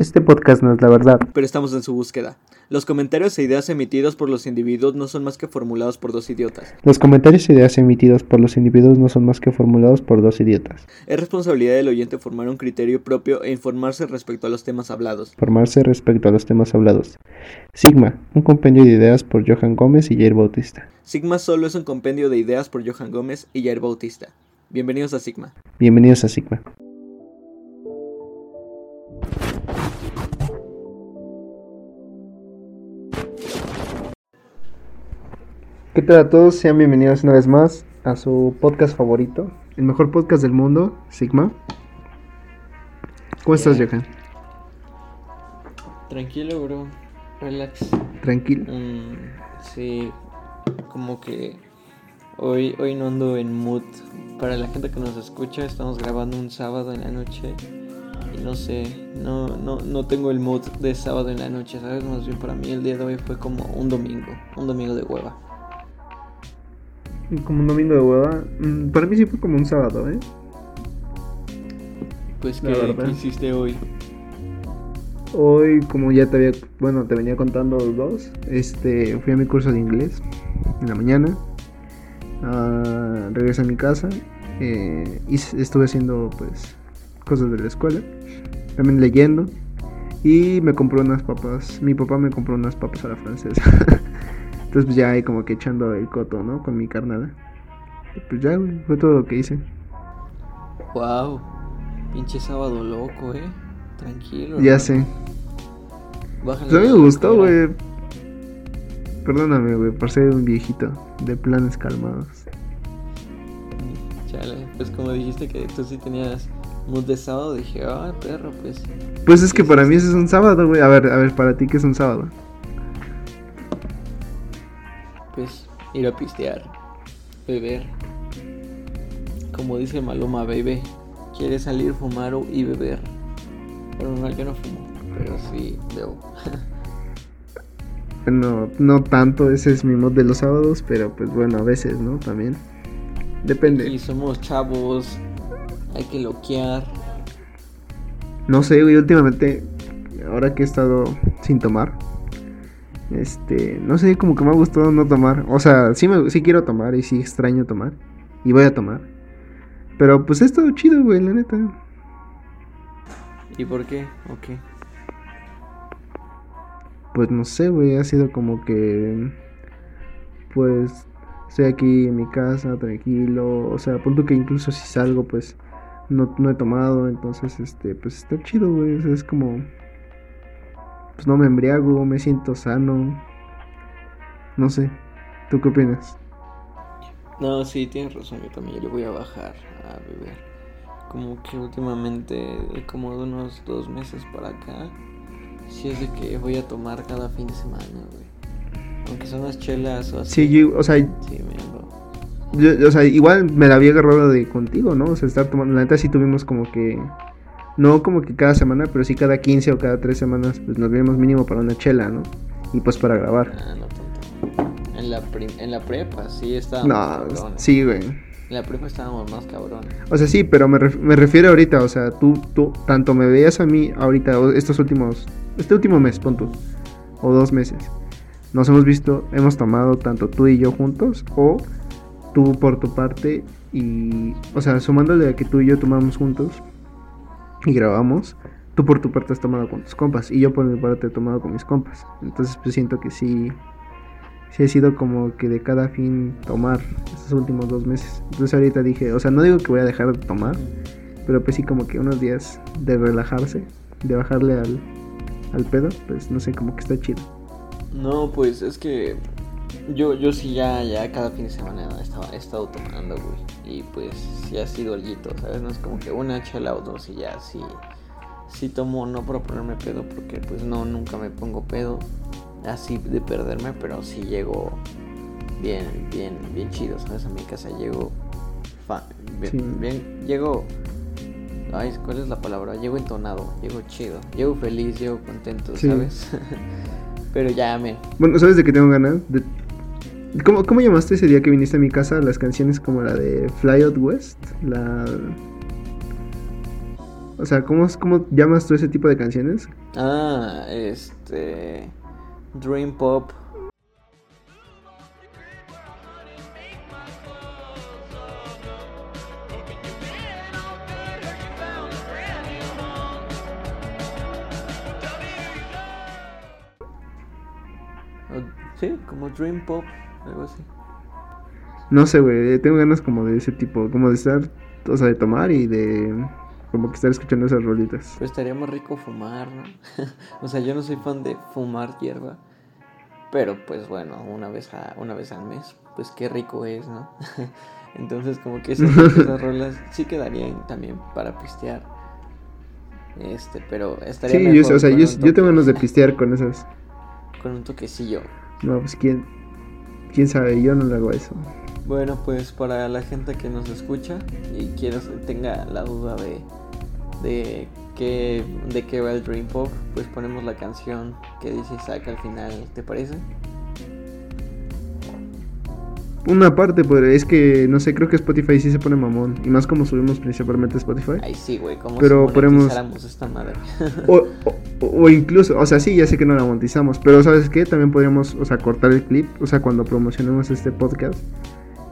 Este podcast no es la verdad. Pero estamos en su búsqueda. Los comentarios e ideas emitidos por los individuos no son más que formulados por dos idiotas. Los comentarios e ideas emitidos por los individuos no son más que formulados por dos idiotas. Es responsabilidad del oyente formar un criterio propio e informarse respecto a los temas hablados. Formarse respecto a los temas hablados. Sigma, un compendio de ideas por Johan Gómez y Jair Bautista. Sigma solo es un compendio de ideas por Johan Gómez y Jair Bautista. Bienvenidos a Sigma. Bienvenidos a Sigma. ¿Qué tal a todos? Sean bienvenidos una vez más a su podcast favorito, el mejor podcast del mundo, Sigma. ¿Cómo estás, Johan? Tranquilo, bro. Relax. Tranquilo. Mm, sí, como que hoy, hoy no ando en mood. Para la gente que nos escucha, estamos grabando un sábado en la noche. Y no sé, no, no, no tengo el mood de sábado en la noche, ¿sabes? Más bien para mí el día de hoy fue como un domingo, un domingo de hueva. Como un domingo de hueva. Mm, Para mí sí fue como un sábado, ¿eh? Pues, ¿qué, verdad. ¿qué hiciste hoy? Hoy, como ya te había, bueno, te venía contando los dos, este, fui a mi curso de inglés en la mañana, ah, regresé a mi casa, eh, y s- estuve haciendo, pues, cosas de la escuela, también leyendo, y me compró unas papas, mi papá me compró unas papas a la francesa, entonces pues ya ahí como que echando el coto, ¿no? Con mi carnada, Y, pues ya, güey, fue todo lo que hice, Wow, pinche sábado loco, eh. Tranquilo. ya sé, Bájale Pues a mí me gustó, güey. Perdóname, güey, por ser un viejito de planes calmados. Chale, pues como dijiste que tú sí tenías mood de sábado, dije, ah, perro, pues. Pues es que para mí ese es un sábado, güey. A ver, a ver, para ti qué es un sábado. Pues ir a pistear, beber. Como dice Maloma, baby, quiere salir, fumar y beber. Pero no, yo no fumo, pero sí bebo. Bueno, no tanto, ese es mi mod de los sábados, pero pues bueno, a veces, ¿no? También. Depende. Y somos chavos, hay que loquear. No sé, güey, últimamente, ahora que he estado sin tomar, este, no sé, como que me ha gustado no tomar. O sea, sí, me, sí quiero tomar y sí extraño tomar. Y voy a tomar. Pero pues he estado chido, güey, la neta. ¿Y por qué? Ok. Pues no sé, güey, ha sido como que. Pues estoy aquí en mi casa, tranquilo. O sea, punto que incluso si salgo, pues no, no he tomado. Entonces, este, pues está chido, güey. o sea, es como. Pues no me embriago, me siento sano. No sé. ¿Tú qué opinas? No, sí, tienes razón, yo también le voy a bajar a beber. Como que últimamente, como de unos dos meses para acá, sí es de que voy a tomar cada fin de semana, güey. Aunque son unas chelas o así. Sí, yo, o sea, Sí, me yo- o sea, igual me la había agarrado de contigo, ¿no? O sea, estar tomando. La neta sí tuvimos como que. No como que cada semana, pero sí cada 15 o cada 3 semanas, pues nos vemos mínimo para una chela, ¿no? Y pues para grabar. Ah, no tanto. En la, en la prepa, sí estábamos No, cabrones. sí, güey. En la prepa estábamos más cabrones. O sea, sí, pero me, ref- me refiero ahorita, o sea, tú, tú, tanto me veías a mí ahorita, estos últimos, este último mes, pon tú, o dos meses. Nos hemos visto, hemos tomado tanto tú y yo juntos, o tú por tu parte, y, o sea, sumándole a que tú y yo tomamos juntos y grabamos, tú por tu parte has tomado con tus compas, y yo por mi parte he tomado con mis compas. Entonces, pues siento que sí, sí ha sido como que de cada fin tomar estos últimos dos meses. Entonces ahorita dije, o sea, no digo que voy a dejar de tomar, pero pues sí como que unos días de relajarse, de bajarle al, al pedo, pues no sé, como que está chido. No, pues es que yo, yo sí ya, ya cada fin de semana estaba, he estado tomando, güey. Y pues sí ha sido alguito, ¿sabes? No es como que una chela o dos y ya sí, sí tomo, no por ponerme pedo, porque pues no, nunca me pongo pedo así de perderme, pero sí llego bien, bien, bien chido, ¿sabes? A mi casa llego, fa- bien, Sí. bien, llego, ay, ¿cuál es la palabra? Llego entonado, llego chido, llego feliz, llego contento, Sí. ¿sabes? Pero ya me. Bueno, ¿sabes de qué tengo ganas? De... ¿Cómo, ¿Cómo llamaste ese día que viniste a mi casa las canciones como la de Fly Out West? La... O sea, ¿cómo, ¿cómo llamas tú ese tipo de canciones? Ah, este. Dream Pop. Sí, como Dream Pop, algo así. No sé, güey, tengo ganas como de ese tipo, como de estar, o sea, de tomar y de como que estar escuchando esas rolitas. Pues estaría más rico fumar, ¿no? o sea, yo no soy fan de fumar hierba, pero pues bueno, una vez a, una vez al mes, pues qué rico es, ¿no? Entonces como que esas, esas rolas sí quedarían también para pistear. Este, pero estaría Sí, mejor yo, o sea, yo, tengo ganas de pistear con esas. con un toquecillo. No, pues quién, quién sabe, yo no le hago eso. Bueno, pues para la gente que nos escucha y quiera tenga la duda de de qué de qué va el Dream Pop, pues ponemos la canción que dice Isaac al final, ¿te parece? Una parte, pues, es que, no sé, creo que Spotify sí se pone mamón. Y más como subimos principalmente a Spotify. Ay, sí, güey, como Pero si monetizáramos esta madre. O, o, o incluso, o sea, sí, ya sé que no la monetizamos, pero ¿sabes qué? También podríamos, o sea, cortar el clip, o sea, cuando promocionemos este podcast,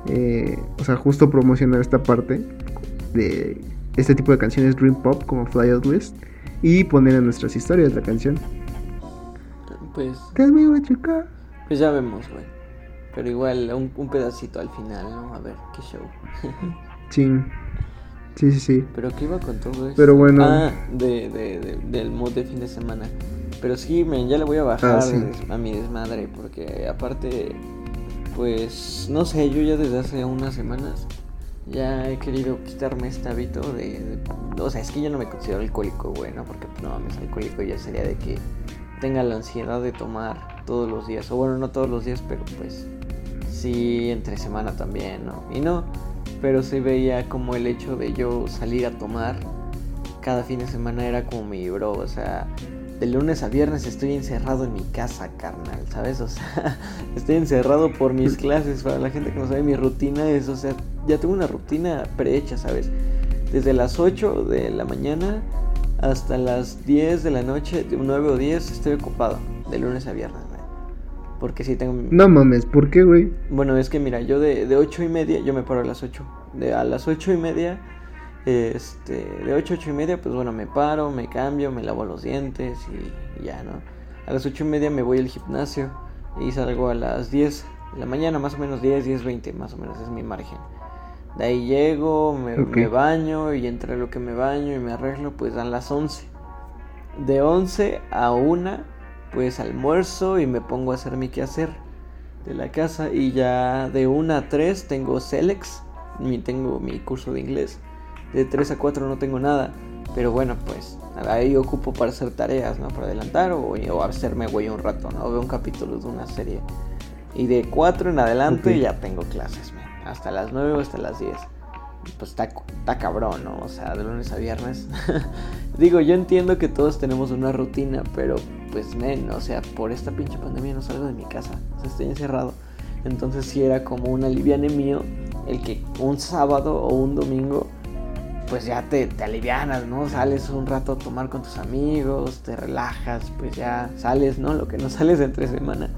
eh, o sea, justo promocionar esta parte de este tipo de canciones Dream Pop como Fly Out West y poner en nuestras historias la canción. pues Tell me what you got. pues ya vemos, güey. Pero igual un, un pedacito al final, ¿no? A ver, qué show. Sí, sí, sí, sí. Pero qué iba con todo esto. Pero bueno. Ah, de, de, de- del mood de fin de semana. Pero sí, men, ya le voy a bajar Ah, sí. des- a mi desmadre. Porque aparte, pues, no sé, yo ya desde hace unas semanas ya he querido quitarme este hábito de, de- O sea, es que yo no me considero alcohólico, güey, ¿no? Porque pues, no mames, alcohólico ya sería de que tenga la ansiedad de tomar todos los días. O bueno, no todos los días, pero pues sí entre semana también, ¿no? Y no, pero sí veía como el hecho de yo salir a tomar cada fin de semana era como mi bro, o sea, de lunes a viernes estoy encerrado en mi casa, carnal, ¿sabes? O sea, estoy encerrado por mis clases, para la gente que no sabe, mi rutina es, o sea, ya tengo una rutina prehecha, ¿sabes? Desde las 8 de la mañana hasta las 10 de la noche, de 9 o 10, estoy ocupado, de lunes a viernes. Porque sí tengo... No mames, ¿por qué, güey? Bueno, es que mira, yo de, de 8 y media, yo me paro a las 8. De a las 8 y media, este, de 8 a 8 y media, pues bueno, me paro, me cambio, me lavo los dientes y, y ya, ¿no? A las 8 y media me voy al gimnasio y salgo a las 10 de la mañana, más o menos 10, 10, 20, más o menos es mi margen. De ahí llego, me, me baño y entre lo que me baño y me arreglo, pues dan las 11. De 11 a 1, pues almuerzo y me pongo a hacer mi quehacer de la casa y ya de 1 a 3 tengo Celex, mi, tengo mi curso de inglés. De 3 a 4 no tengo nada, pero bueno, pues ahí ocupo para hacer tareas, ¿no? Para adelantar o, o hacerme güey un rato, ¿no? Veo un capítulo de una serie. Y de 4 en adelante ya tengo clases, man. Hasta las 9 o hasta las 10. Pues está, está cabrón, ¿no? O sea, de lunes a viernes. Digo, yo entiendo que todos tenemos una rutina, pero pues, men, o sea, por esta pinche pandemia no salgo de mi casa. O sea, estoy encerrado. Entonces sí era como un aliviane mío el que un sábado o un domingo pues ya te, te alivianas, ¿no? Sales un rato a tomar con tus amigos, te relajas, pues ya sales, ¿no? Lo que no sales entre semana.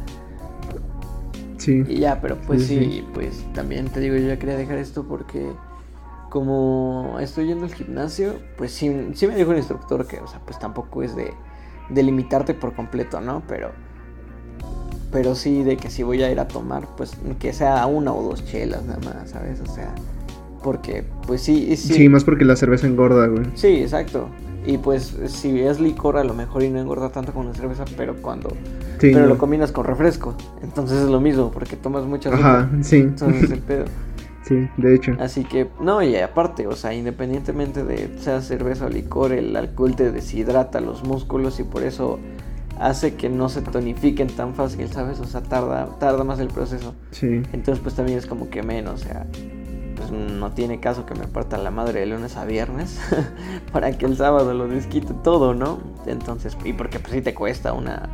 Sí. Y ya, pero pues Sí, sí, sí. pues también te digo, yo ya quería dejar esto porque como estoy yendo al gimnasio, pues sí, sí me dijo el instructor que, o sea, pues tampoco es de, de limitarte por completo, ¿no? Pero, pero sí de que si voy a ir a tomar, pues que sea una o dos chelas nada más, ¿sabes? O sea, porque pues sí, sí, Sí, más porque la cerveza engorda, güey. Sí, exacto. Y pues si es licor a lo mejor y no engorda tanto como la cerveza, pero cuando Sí, pero no. lo combinas con refresco, entonces es lo mismo porque tomas mucha azúcar. Ajá, sí. Entonces es el pedo. Sí, de hecho. Así que no, y aparte, o sea, independientemente de sea cerveza o licor, el alcohol te deshidrata los músculos y por eso hace que no se tonifiquen tan fácil, ¿sabes? O sea, tarda tarda más el proceso. Sí. Entonces, pues también es como que menos, o sea, pues no tiene caso que me parta la madre de lunes a viernes para que el sábado lo desquite todo, ¿no? Entonces, y porque pues sí te cuesta una...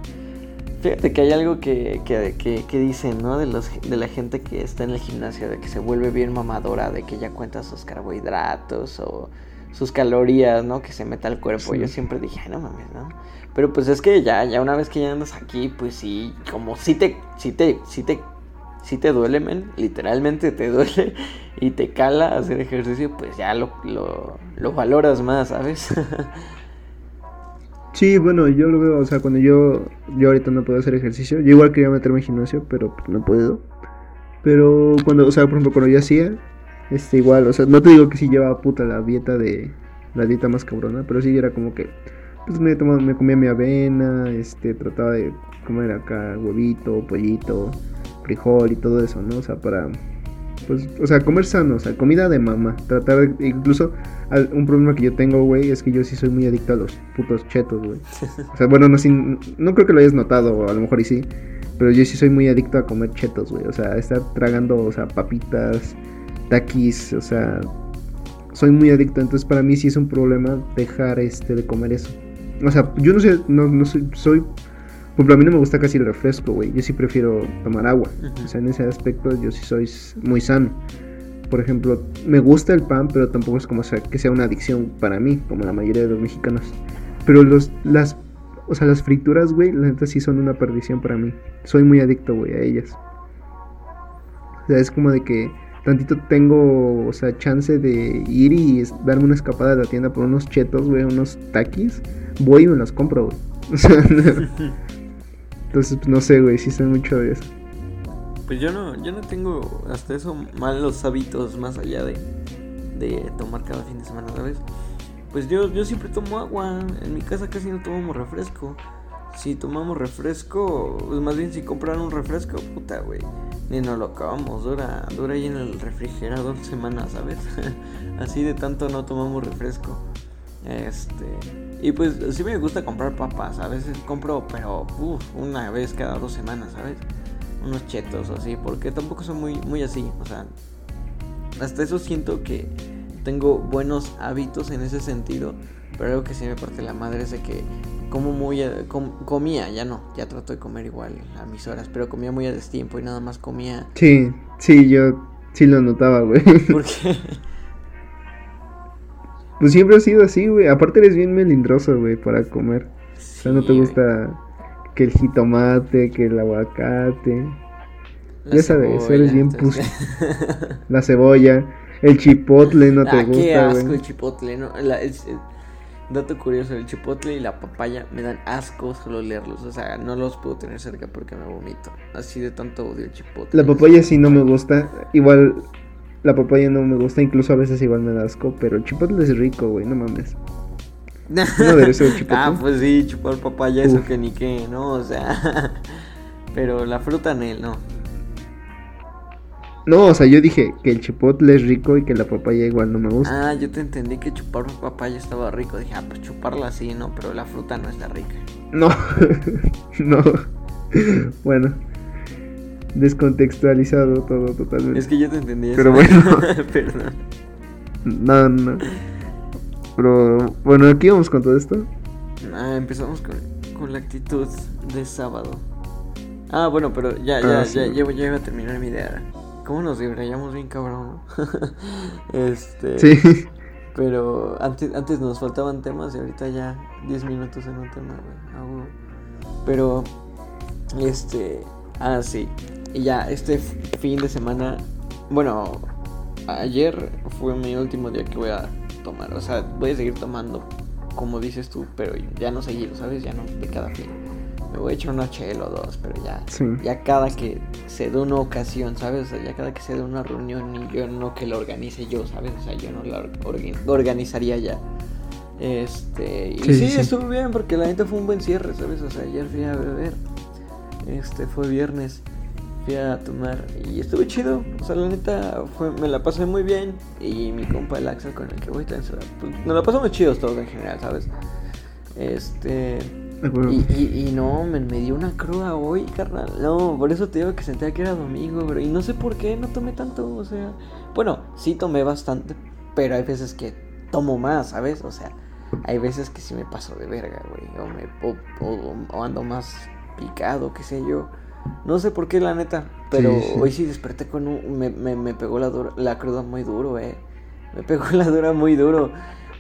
Fíjate que hay algo que, que, que, que dicen, ¿no? De, los, de la gente que está en el gimnasio, de que se vuelve bien mamadora, de que ya cuenta sus carbohidratos o sus calorías, ¿no? Que se meta al cuerpo. Yo siempre dije, Ay, no mames, ¿no? Pero pues es que ya, ya una vez que ya andas aquí, pues sí, como si te, si te, si te, si te duele, men, literalmente te duele y te cala hacer ejercicio, pues ya lo, lo, lo valoras más, ¿sabes? Sí, bueno, yo lo veo, o sea, cuando yo, yo ahorita no puedo hacer ejercicio, yo igual quería meterme en gimnasio, pero pues, no puedo. Pero cuando, o sea, por ejemplo, cuando yo hacía, este, igual, o sea, no te digo que sí llevaba puta la dieta de, la dieta más cabrona, pero sí era como que, pues me, tomaba, me comía mi avena, este, trataba de comer acá huevito, pollito, frijol y todo eso, ¿no? O sea, para pues, o sea, comer sano, o sea, comida de mamá. Tratar de, incluso, un problema que yo tengo, güey, es que yo sí soy muy adicto a los putos chetos, güey. O sea, bueno, no, sin, no creo que lo hayas notado, o a lo mejor y sí, pero yo sí soy muy adicto a comer chetos, güey. O sea, estar tragando, o sea, papitas, taquis, o sea, soy muy adicto. Entonces, para mí sí es un problema dejar este de comer eso. O sea, yo no sé, no, no soy, soy por ejemplo, a mí no me gusta casi el refresco, güey. Yo sí prefiero tomar agua. O sea, en ese aspecto yo sí soy muy sano. Por ejemplo, me gusta el pan, pero tampoco es como sea, que sea una adicción para mí, como la mayoría de los mexicanos. Pero los, las, o sea, las frituras, güey, la neta sí son una perdición para mí. Soy muy adicto, güey, a ellas. O sea, es como de que tantito tengo, o sea, chance de ir y darme una escapada a la tienda por unos chetos, güey, unos taquis. Voy y me los compro, güey. O sea, Entonces, pues, no sé, güey, sí sé mucho de eso. Pues yo no, yo no tengo hasta eso malos hábitos más allá de, de tomar cada fin de semana, ¿sabes? Pues yo, yo siempre tomo agua. En mi casa casi no tomamos refresco. Si tomamos refresco, pues más bien si compran un refresco, puta, güey. Ni nos lo acabamos, dura, dura ahí en el refrigerador semanas, ¿sabes? Así de tanto no tomamos refresco. Este. Y pues sí me gusta comprar papas. A veces compro, pero una vez cada dos semanas, ¿sabes? Unos chetos así. Porque tampoco son muy, muy así. O sea, hasta eso siento que tengo buenos hábitos en ese sentido. Pero algo que sí me parte la madre es de que como muy comía, ya no, ya trato de comer igual a mis horas, pero comía muy a destiempo y nada más comía. Sí, sí, yo sí lo notaba, güey. ¿Por qué? Pues siempre ha sido así, güey. Aparte eres bien melindroso, güey, para comer. o sea, no te gusta que el jitomate, que el aguacate. ya sabes, eres bien puso. la cebolla, el chipotle no te ah, gusta, qué asco el chipotle, no. dato curioso, el chipotle y la papaya me dan asco solo leerlos. O sea, no los puedo tener cerca porque me vomito. Así de tanto odio el chipotle. La papaya sí no me gusta. Igual la papaya no me gusta, incluso a veces igual me da asco, pero el chipotle es rico, güey, no mames. ¿No chipotle? Ah, pues sí, chupar papaya, eso que ni qué, ¿no? O sea, pero la fruta en él, no. No, o sea, yo dije que el chipotle es rico y que la papaya igual no me gusta. Ah, yo te entendí que chupar papaya estaba rico. Dije, ah, pues chuparla sí, ¿no? Pero la fruta no está rica. No, no. bueno, descontextualizado todo totalmente. Es que yo te entendí. Pero bueno. Perdón. No, no. Pero bueno, aquí vamos con todo esto. Ah, empezamos con, con la actitud de sábado. Ah, bueno, pero ya, ya, ah, ya, ya, ya, iba a terminar mi idea. ¿Cómo nos libramos bien cabrón? este. Sí. Pero antes, antes nos faltaban temas y ahorita ya 10 minutos en un tema, güey. Pero, este. Ah, sí. Y ya, este fin de semana, bueno, ayer fue mi último día que voy a tomar. O sea, voy a seguir tomando, como dices tú, pero ya no seguido, ¿sabes? Ya no de cada fin. Me voy a echar una chela o dos, pero ya, ya cada que se dé una ocasión, ¿sabes? O sea, ya cada que se dé una reunión y yo no que lo organice yo, ¿sabes? O sea, yo no la organizaría ya. Este, y sí, sí, estuvo bien porque la neta fue un buen cierre, ¿sabes? O sea, ayer fui a beber. Este fue viernes a tomar y estuvo chido. O sea, la neta, fue, me la pasé muy bien. Y mi compa el Axel con el que voy a pues, nos la pasamos chidos todos en general, ¿sabes? Este. Y, y, no, me, me, dio una cruda hoy, carnal. No, por eso te digo que sentía que era domingo, pero Y no sé por qué no tomé tanto, o sea. Bueno, sí tomé bastante, pero hay veces que tomo más, ¿sabes? O sea, hay veces que sí me paso de verga, güey. O, me, o ando más picado, qué sé yo. No sé por qué, la neta. Pero hoy sí desperté con un. Me, me, pegó la, dura, la cruda muy duro, eh. Me pegó la dura muy duro.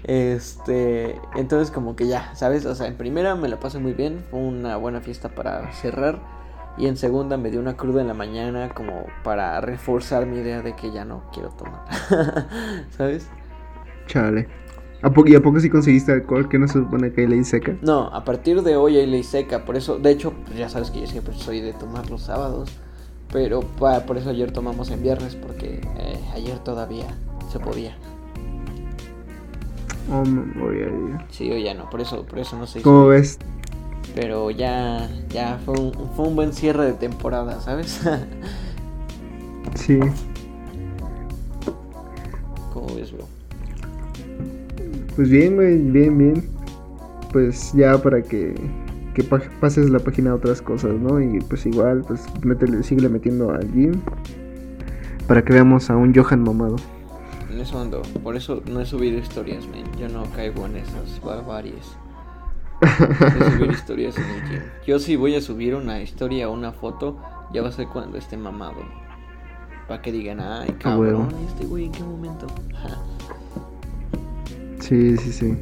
Este, entonces como que ya, ¿sabes? O sea, en primera me la pasé muy bien, fue una buena fiesta para cerrar. Y en segunda me dio una cruda en la mañana como para reforzar mi idea de que ya no quiero tomar. ¿Sabes? Chale. ¿A poco, ¿Y a poco sí conseguiste alcohol? ¿Que no se supone que hay ley seca? No, a partir de hoy hay ley seca. Por eso, de hecho, pues ya sabes que yo siempre soy de tomar los sábados. Pero por eso ayer tomamos en viernes, porque eh, ayer todavía se podía. Oh, voy a ir. Sí, o ya no, por eso, por eso no sé. ¿Cómo ves? Pero ya, ya fue un, fue un buen cierre de temporada, ¿sabes? sí. ¿Cómo ves, bro? Pues bien, güey, bien, bien. Pues ya para que, que pases la página a otras cosas, ¿no? Y pues igual, pues métele, sigue metiendo al gym. Para que veamos a un Johan mamado en eso ando. Por eso no he subido historias, man. Yo no caigo en esas barbaries. De subir historias en el gym. Yo si voy a subir una historia o una foto, ya va a ser cuando esté mamado. Para que digan, ay, ah, cabrón, este güey en qué momento? Sí, sí, sí.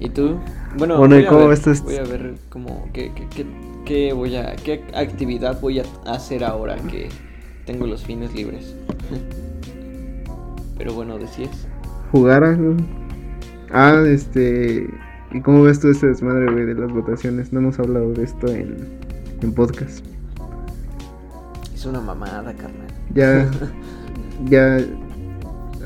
¿Y tú? Bueno, voy, a ver, voy a ver cómo, qué, qué, qué, voy a, qué actividad voy a hacer ahora que tengo los fines libres. Pero bueno, decías. Jugar algo. Ah, este. ¿Y cómo ves tú este desmadre, güey, de las votaciones? No hemos hablado de esto en, en podcast. Es una mamada, carnal. Ya. ya.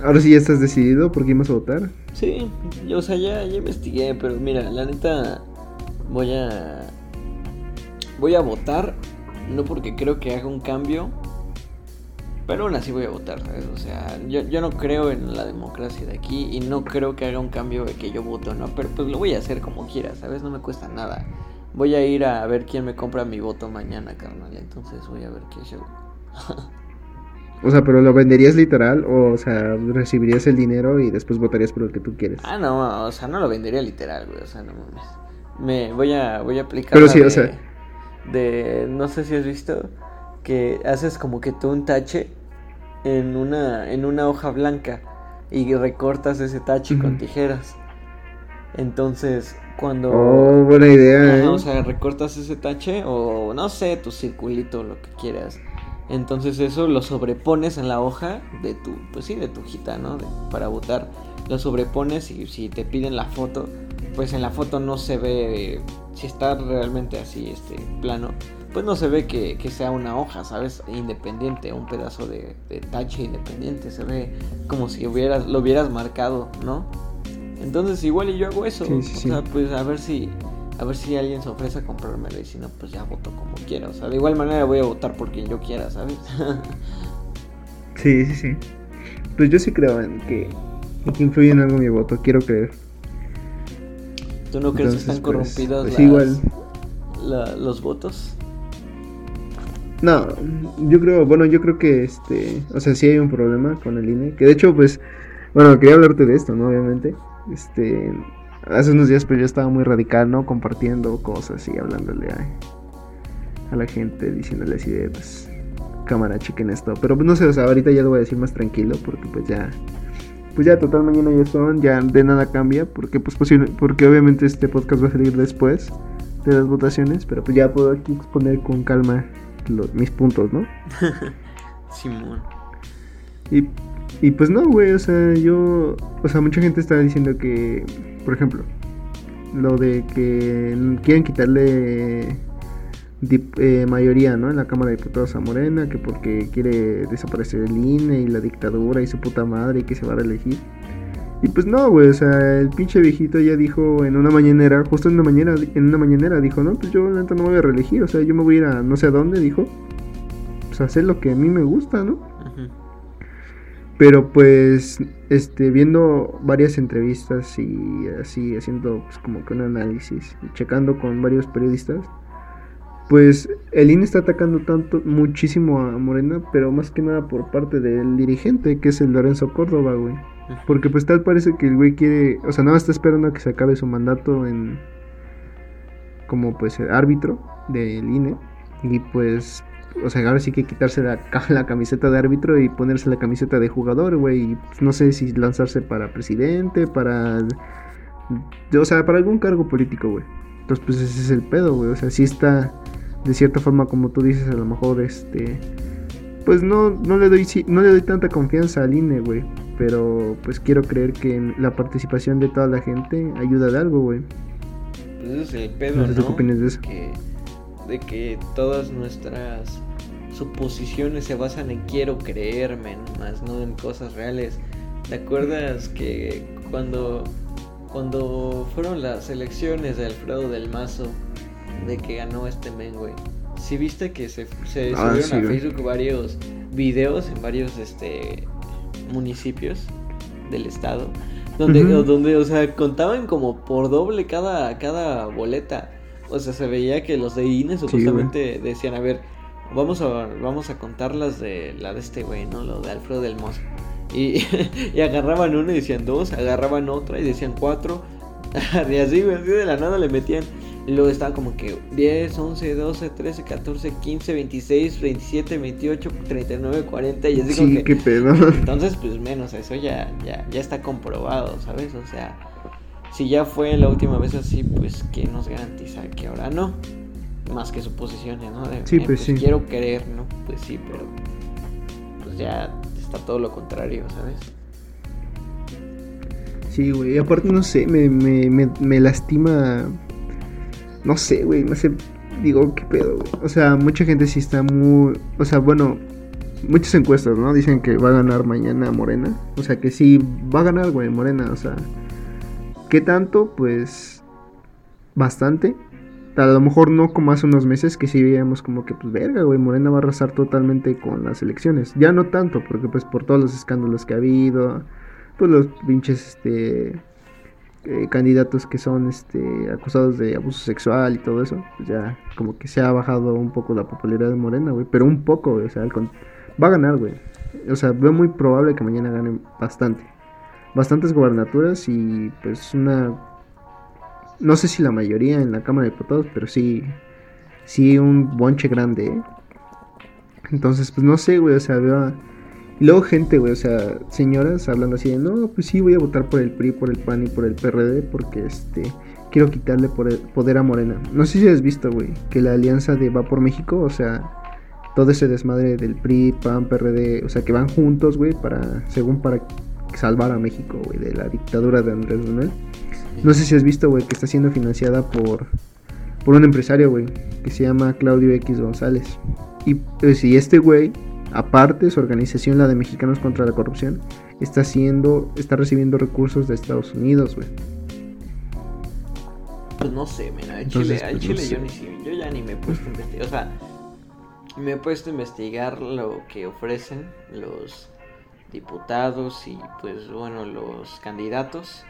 Ahora sí ya estás decidido por quién vas a votar. Sí, yo, o sea, ya, ya investigué, pero mira, la neta. Voy a. Voy a votar. No porque creo que haga un cambio, pero aún así voy a votar, ¿sabes? O sea, yo, yo no creo en la democracia de aquí y no creo que haga un cambio de que yo voto, ¿no? Pero pues lo voy a hacer como quiera, ¿sabes? No me cuesta nada. Voy a ir a ver quién me compra mi voto mañana, carnal. Entonces voy a ver qué show. o sea, pero lo venderías literal o, o sea, recibirías el dinero y después votarías por lo que tú quieres. Ah, no, o sea, no lo vendería literal, güey. O sea, no mames. Me voy a, voy a aplicar. Pero sí, o sea. De, no sé si has visto que haces como que tú un tache en una, en una hoja blanca y recortas ese tache con tijeras. Entonces, cuando... Oh, buena idea. ¿eh? O sea, recortas ese tache o no sé, tu circulito, lo que quieras. Entonces eso lo sobrepones en la hoja de tu, pues sí, de tu hojita, ¿no? para votar. Lo sobrepones y si te piden la foto, pues en la foto no se ve si está realmente así, este, plano pues no se ve que, sea una hoja, ¿sabes? Independiente, un pedazo de, tache independiente, se ve como si hubieras, lo hubieras marcado, ¿no? Entonces igual y yo hago eso, o sea, pues a ver si a ver si alguien se ofrece a comprármelo y si no, pues ya voto como quiera, o sea, de igual manera voy a votar por quien yo quiera, ¿sabes? sí, sí, sí. Pues yo sí creo en que, que influye en algo mi voto, quiero creer. ¿Tú no crees que están pues, corrompidos pues igual. los votos? No, yo creo, bueno, yo creo que este, o sea, sí hay un problema con el INE, que de hecho, pues, bueno, quería hablarte de esto, ¿no? Obviamente, este, hace unos días, pues yo estaba muy radical, ¿no? Compartiendo cosas y hablándole a, a la gente, diciéndole así de, pues, cámara, chequen esto, pero pues no sé, o sea, ahorita ya lo voy a decir más tranquilo, porque pues ya, pues ya total mañana ya son, ya de nada cambia, porque pues posible, porque obviamente este podcast va a salir después de las votaciones, pero pues ya puedo aquí exponer con calma mis puntos, ¿no? Simón. Y, y pues no, güey, o sea, yo, o sea, mucha gente está diciendo que, por ejemplo, lo de que quieren quitarle eh, mayoría, ¿no? En la Cámara de Diputados a Morena, que porque quiere desaparecer el INE y la dictadura y su puta madre y que se va a reelegir. Y pues no, güey, o sea, el pinche viejito ya dijo en una mañanera, justo en una mañana, en una mañanera dijo, no, pues yo no me voy a reelegir, o sea, yo me voy a ir a no sé a dónde, dijo, pues hacer lo que a mí me gusta, ¿no? Pero pues, este, viendo varias entrevistas y así, haciendo pues como que un análisis y checando con varios periodistas, pues el INE está atacando tanto, muchísimo a Morena, pero más que nada por parte del dirigente, que es el Lorenzo Córdoba, güey. Porque pues tal parece que el güey quiere, o sea, nada más está esperando a que se acabe su mandato en como pues el árbitro del INE y pues o sea, ahora sí que quitarse la, la camiseta de árbitro y ponerse la camiseta de jugador, güey, y pues, no sé si lanzarse para presidente, para O sea, para algún cargo político, güey. Entonces, pues ese es el pedo, güey. O sea, sí está, de cierta forma, como tú dices, a lo mejor, este... Pues no, no, le doy, no le doy tanta confianza al INE, güey. Pero pues quiero creer que la participación de toda la gente ayuda de algo, güey. Pues ese es el pedo, ¿no? ¿Qué opinas de eso? Que, de que todas nuestras suposiciones se basan en quiero creerme, más no en cosas reales. ¿Te acuerdas que cuando, cuando fueron las elecciones de Alfredo del Mazo, de que ganó este men, güey? ¿Sí viste que se, se ah, subieron a Facebook varios videos en varios este municipios del estado? Donde, donde, o sea, contaban como por doble cada, cada boleta. O sea, se veía que los de INE supuestamente decían, a ver, vamos a, vamos a contar las de la de este güey, ¿no? Lo de Alfredo del Mozo. Y, agarraban uno y decían dos, agarraban otra y decían cuatro. y así, así de la nada le metían. Y luego estaba como que 10, 11, 12, 13, 14, 15, 26, 27, 28, 39, 40 y así como que... qué pedo. Entonces, pues menos, eso ya, ya, ya está comprobado, ¿sabes? O sea, si ya fue la última vez así, pues ¿quién nos garantiza que ahora no? Más que suposiciones, ¿no? sí, pues, pues, sí. Quiero creer, ¿no? Pues sí, pero pues ya está todo lo contrario, ¿sabes? Sí, güey, aparte no sé, me, me, me, lastima, no sé, güey, no sé, digo, qué pedo, güey. O sea, mucha gente sí está muy, o sea, bueno, muchas encuestas, ¿no? Dicen que va a ganar mañana Morena, o sea, que sí va a ganar, güey, Morena, o sea, ¿qué tanto? Pues bastante, a lo mejor no como hace unos meses que sí veíamos como que, pues verga, güey, Morena va a arrasar totalmente con las elecciones. Ya no tanto, porque pues por todos los escándalos que ha habido, pues los pinches, este, eh, candidatos que son, este, acusados de abuso sexual y todo eso, pues ya como que se ha bajado un poco la popularidad de Morena, güey, pero un poco, güey, o sea, va a ganar, güey. O sea, veo muy probable que mañana gane bastante. Bastantes gobernaturas y pues una no sé si la mayoría en la Cámara de Diputados, pero sí, sí un bonche grande, ¿eh? Entonces, pues no sé, güey, o sea, veo Y luego gente, güey, o sea, señoras hablando así de, no, pues sí, voy a votar por el PRI, por el PAN y por el PRD porque, este, quiero quitarle poder a Morena. No sé si has visto, güey, que la alianza de Va por México, o sea, todo ese desmadre del PRI, PAN, PRD, o sea, que van juntos, güey, para, según para salvar a México, güey, de la dictadura de Andrés Manuel. No sé si has visto, güey, que está siendo financiada por, por un empresario, güey, que se llama Claudio X González. Y pues, este güey, aparte su organización, la de Mexicanos contra la Corrupción, está haciendo, está recibiendo recursos de Estados Unidos, güey. Pues no sé, mira, al Chile, pues, Chile yo, ni, yo ya ni me he puesto a investigar, o sea, me he puesto a investigar lo que ofrecen los diputados y pues bueno, los candidatos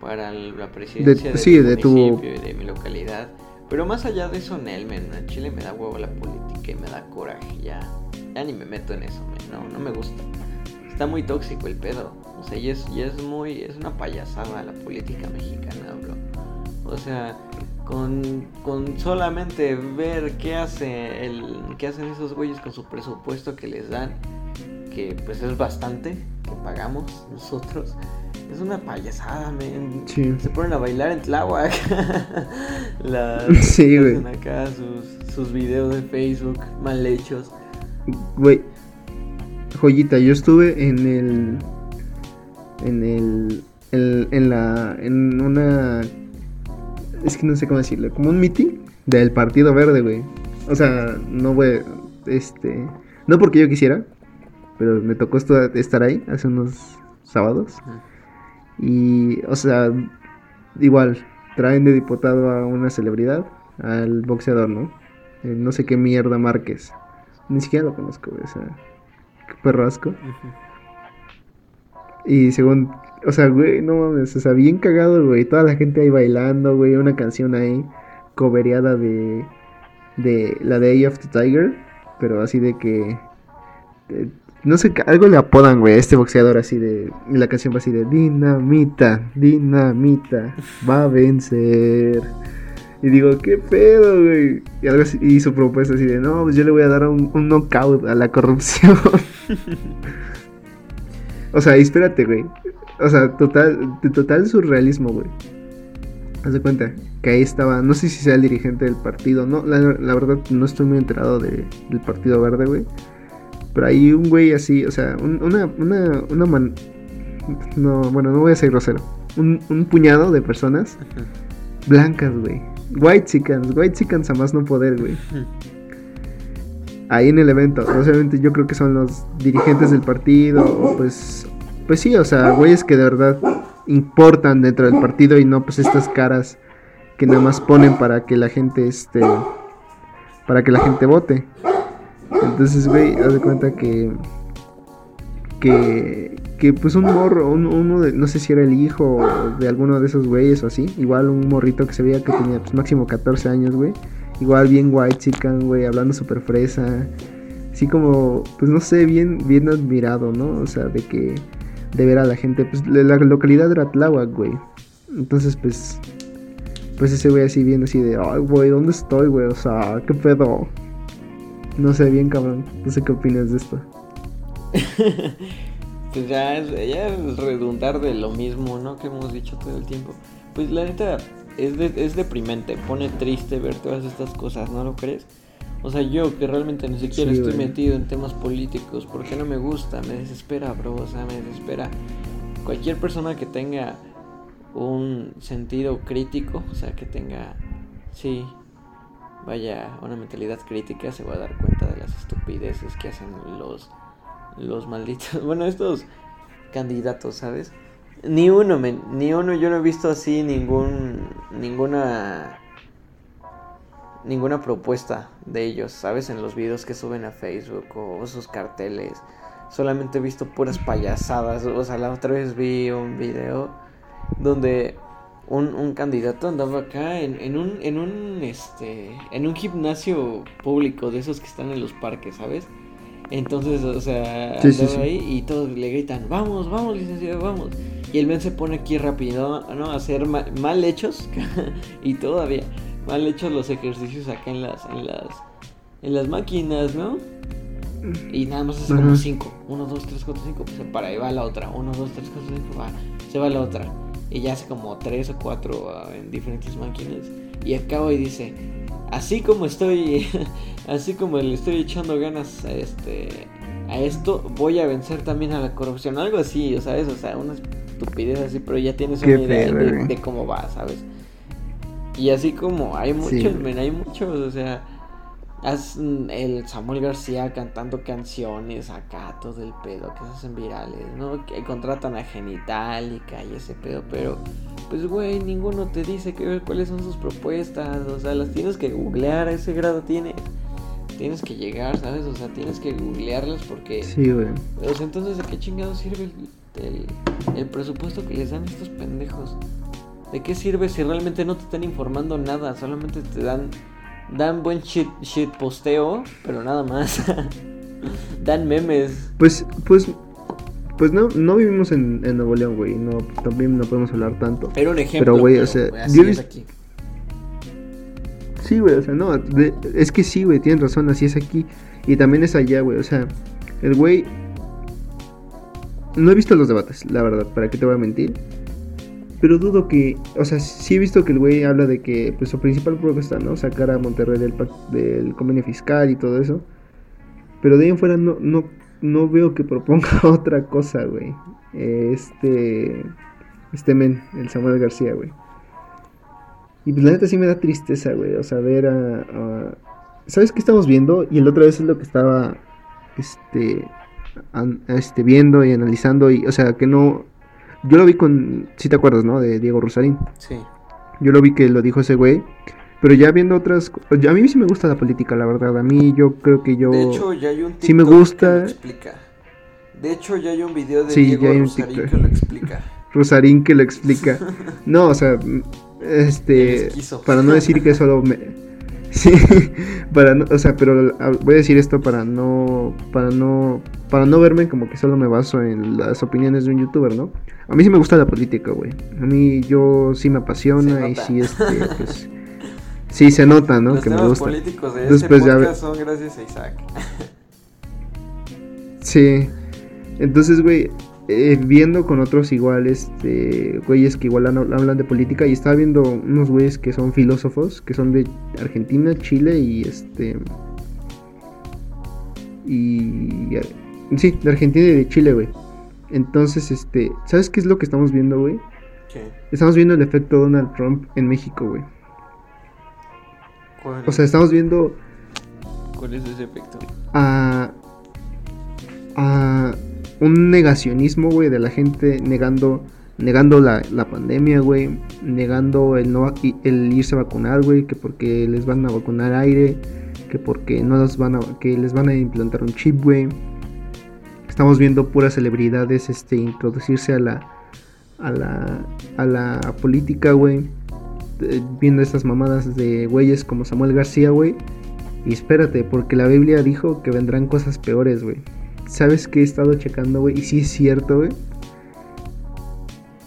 para la presidencia de, de, tu municipio y de mi localidad. Pero más allá de eso, Nelmen, en Chile me da huevo la política y me da coraje. Ya, ya ni me meto en eso, no, no me gusta. Está muy tóxico el pedo. O sea, y es, y es muy, es una payasada la política mexicana, bro. O sea, con, con solamente ver qué hace el, qué hacen esos güeyes con su presupuesto que les dan, que pues es bastante, que pagamos nosotros es una payasada, men. Se ponen a bailar en Tláhuac. sí, güey. acá sus, sus videos de Facebook mal hechos. Güey. Joyita, yo estuve en el. En el. En, la. En una. Es que no sé cómo decirlo. Como un meeting del Partido Verde, güey. O sea, no voy. Este. No porque yo quisiera. Pero me tocó estar ahí hace unos sábados. Y, o sea, igual, traen de diputado a una celebridad, al boxeador, ¿no? Eh, no sé qué mierda Márquez. Ni siquiera lo conozco, o sea, qué perro asco. Y según, o sea, güey, no mames, o sea, bien cagado, güey. Toda la gente ahí bailando, güey. Una canción ahí, coveriada de, de la de Eye of the Tiger. Pero así de que no sé, algo le apodan, güey, a este boxeador así de. La canción va así de Dinamita, Dinamita, va a vencer. Y digo, ¿qué pedo, güey? Y, algo así, y su propuesta así de, no, pues yo le voy a dar un, un knockout a la corrupción. o sea, espérate, güey. O sea, total, total surrealismo, güey. Haz de cuenta que ahí estaba, no sé si sea el dirigente del partido, no, la, la verdad no estoy muy enterado de, del Partido Verde, güey. Pero hay un güey así, o sea, un, una, una, una man... No, bueno, no voy a ser grosero. Un, un puñado de personas blancas, güey. White chickens, white chickens a más no poder, güey. Ahí en el evento, obviamente yo creo que son los dirigentes del partido, pues, pues sí, o sea, güeyes que de verdad importan dentro del partido y no pues estas caras que nada más ponen para que la gente este para que la gente vote. Entonces, güey, haz de cuenta que que que pues un morro, uno de, no sé si era el hijo de alguno de esos güeyes o así, igual un morrito que se veía que tenía pues máximo 14 años, güey. Igual bien white chicken, güey, hablando súper fresa. Así como, pues no sé, bien, bien admirado, ¿no? O sea, de que de ver a la gente. Pues la localidad era Tláhuac, güey. Entonces, pues. Pues ese güey así viendo así de, ay, güey, ¿dónde estoy, güey? O sea, ¿qué pedo? No sé, bien cabrón. No sé qué opinas de esto. pues ya es, ya es redundar de lo mismo, ¿no? Que hemos dicho todo el tiempo. Pues la neta es, es deprimente, pone triste ver todas estas cosas, ¿no lo crees? O sea, yo que realmente ni siquiera estoy metido en temas políticos, porque no me gusta, me desespera, bro, o sea, me desespera. Cualquier persona que tenga un sentido crítico, o sea, que tenga, sí, vaya, una mentalidad crítica, se va a dar cuenta de las estupideces que hacen los, los malditos, bueno, estos candidatos, ¿sabes? Ni uno, ni uno, yo no he visto así ningún, ninguna ninguna propuesta de ellos, ¿sabes? En los videos que suben a Facebook o esos carteles. Solamente he visto puras payasadas. O sea, la otra vez vi un video donde un, candidato andaba acá en, un, en un este en un gimnasio público de esos que están en los parques, ¿sabes? Entonces, o sea, andaba ahí y todos le gritan, vamos, vamos, licenciado, vamos. Y el men se pone aquí rápido, ¿no? A hacer mal hechos y todavía mal hechos los ejercicios acá en las, en las, en las máquinas, ¿no? Y nada más es como 5. 1, 2, 3, 4, 5. Pues se para, ahí va la otra. 1, 2, 3, 4, 5. Va, se va la otra. Y ya hace como 3 o 4 uh, en diferentes máquinas. Y acaba y dice: Así como estoy. así como le estoy echando ganas a este. A esto, voy a vencer también a la corrupción. Algo así, ¿sabes? O sea, una estupidez así, pero ya tienes una idea de, de cómo va, ¿sabes? Y así como hay muchos, men, hay muchos, o sea, el Samuel García cantando canciones acá, todo el pedo que se hacen virales, ¿no? Que contratan a Genitalica y ese pedo, pero pues güey, ninguno te dice que, cuáles son sus propuestas, o sea, las tienes que googlear, a ese grado tienes. Tienes que llegar, ¿sabes? O sea, tienes que googlearlas porque... Sí, güey. O sea, entonces, ¿a qué chingado sirve el, el presupuesto que les dan estos pendejos? ¿De qué sirve si realmente no te están informando nada? Solamente te dan dan buen shit, shit posteo, pero nada más. dan memes. Pues pues pues no, no vivimos en, en Nuevo León, güey. No, también no podemos hablar tanto. Pero un ejemplo. Pero, güey, o sea, yo es aquí. Sí, güey, o sea, no, es que sí, güey, tienes razón, así es aquí. Y también es allá, güey, o sea, el güey... No he visto los debates, la verdad, ¿para qué te voy a mentir? Pero dudo que, o sea, sí he visto que el güey habla de que pues su principal propuesta, ¿no? Sacar a Monterrey del, del convenio fiscal y todo eso. Pero de ahí en fuera no, no, no veo que proponga otra cosa, güey. Este, este men, el Samuel García, güey. Y pues la neta sí me da tristeza, güey. O sea, ver a, ¿Sabes qué estamos viendo? Y el otra vez es lo que estaba, este, este, viendo y analizando. Y, o sea, que no, yo lo vi con, si te acuerdas, ¿no? De Diego Rosarín. Sí. Yo lo vi que lo dijo ese güey. Pero ya viendo otras... A mí sí me gusta la política, la verdad. A mí yo creo que yo... De hecho, ya hay un TikTok sí me gusta. que lo explica. De hecho, ya hay un video de Diego Rosarín que lo explica. Rosarín que lo explica. no, o sea, este... Para no decir que solo me... Sí, para no, o sea, pero voy a decir esto para no, para no, para no verme como que solo me baso en las opiniones de un youtuber, ¿no? A mí sí me gusta la política, güey. A mí yo sí me apasiona y sí, este, pues, sí se nota, ¿no? Los que me gusta. políticos de este pues, podcast son gracias a Isaac. sí, entonces, güey, eh, viendo con otros igual, este, güeyes que igual hablan de política y estaba viendo unos güeyes que son filósofos, que son de Argentina, Chile y este... Y... Sí, de Argentina y de Chile, güey. Entonces, este, ¿sabes qué es lo que estamos viendo, güey? ¿Qué? Estamos viendo el efecto Donald Trump en México, güey. O sea, estamos viendo... ¿Cuál es ese efecto? A... A un negacionismo, güey, de la gente negando negando la, pandemia, güey, negando el no el irse a vacunar, güey, que porque les van a vacunar aire, que porque no los van a que les van a implantar un chip, güey. Estamos viendo puras celebridades este introducirse a la a la a la política, güey. Viendo estas mamadas de güeyes como Samuel García, güey. Y espérate, porque la Biblia dijo que vendrán cosas peores, güey. ¿Sabes qué he estado checando, güey? Y sí es cierto, güey.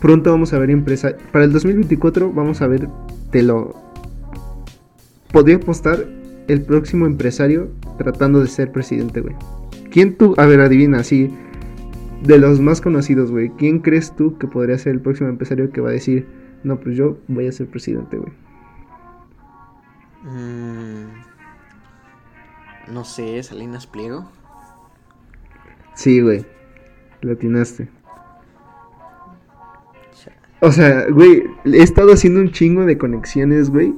Pronto vamos a ver empresa. Para el 2024 vamos a ver, te lo. Podría apostar el próximo empresario tratando de ser presidente, güey. ¿Quién tú? A ver, adivina, así. De los más conocidos, güey. ¿Quién crees tú que podría ser el próximo empresario que va a decir, no, pues yo voy a ser presidente, güey? Mm, no sé, Salinas Pliego. Sí, güey. Latinaste. O sea, güey, he estado haciendo un chingo de conexiones, güey.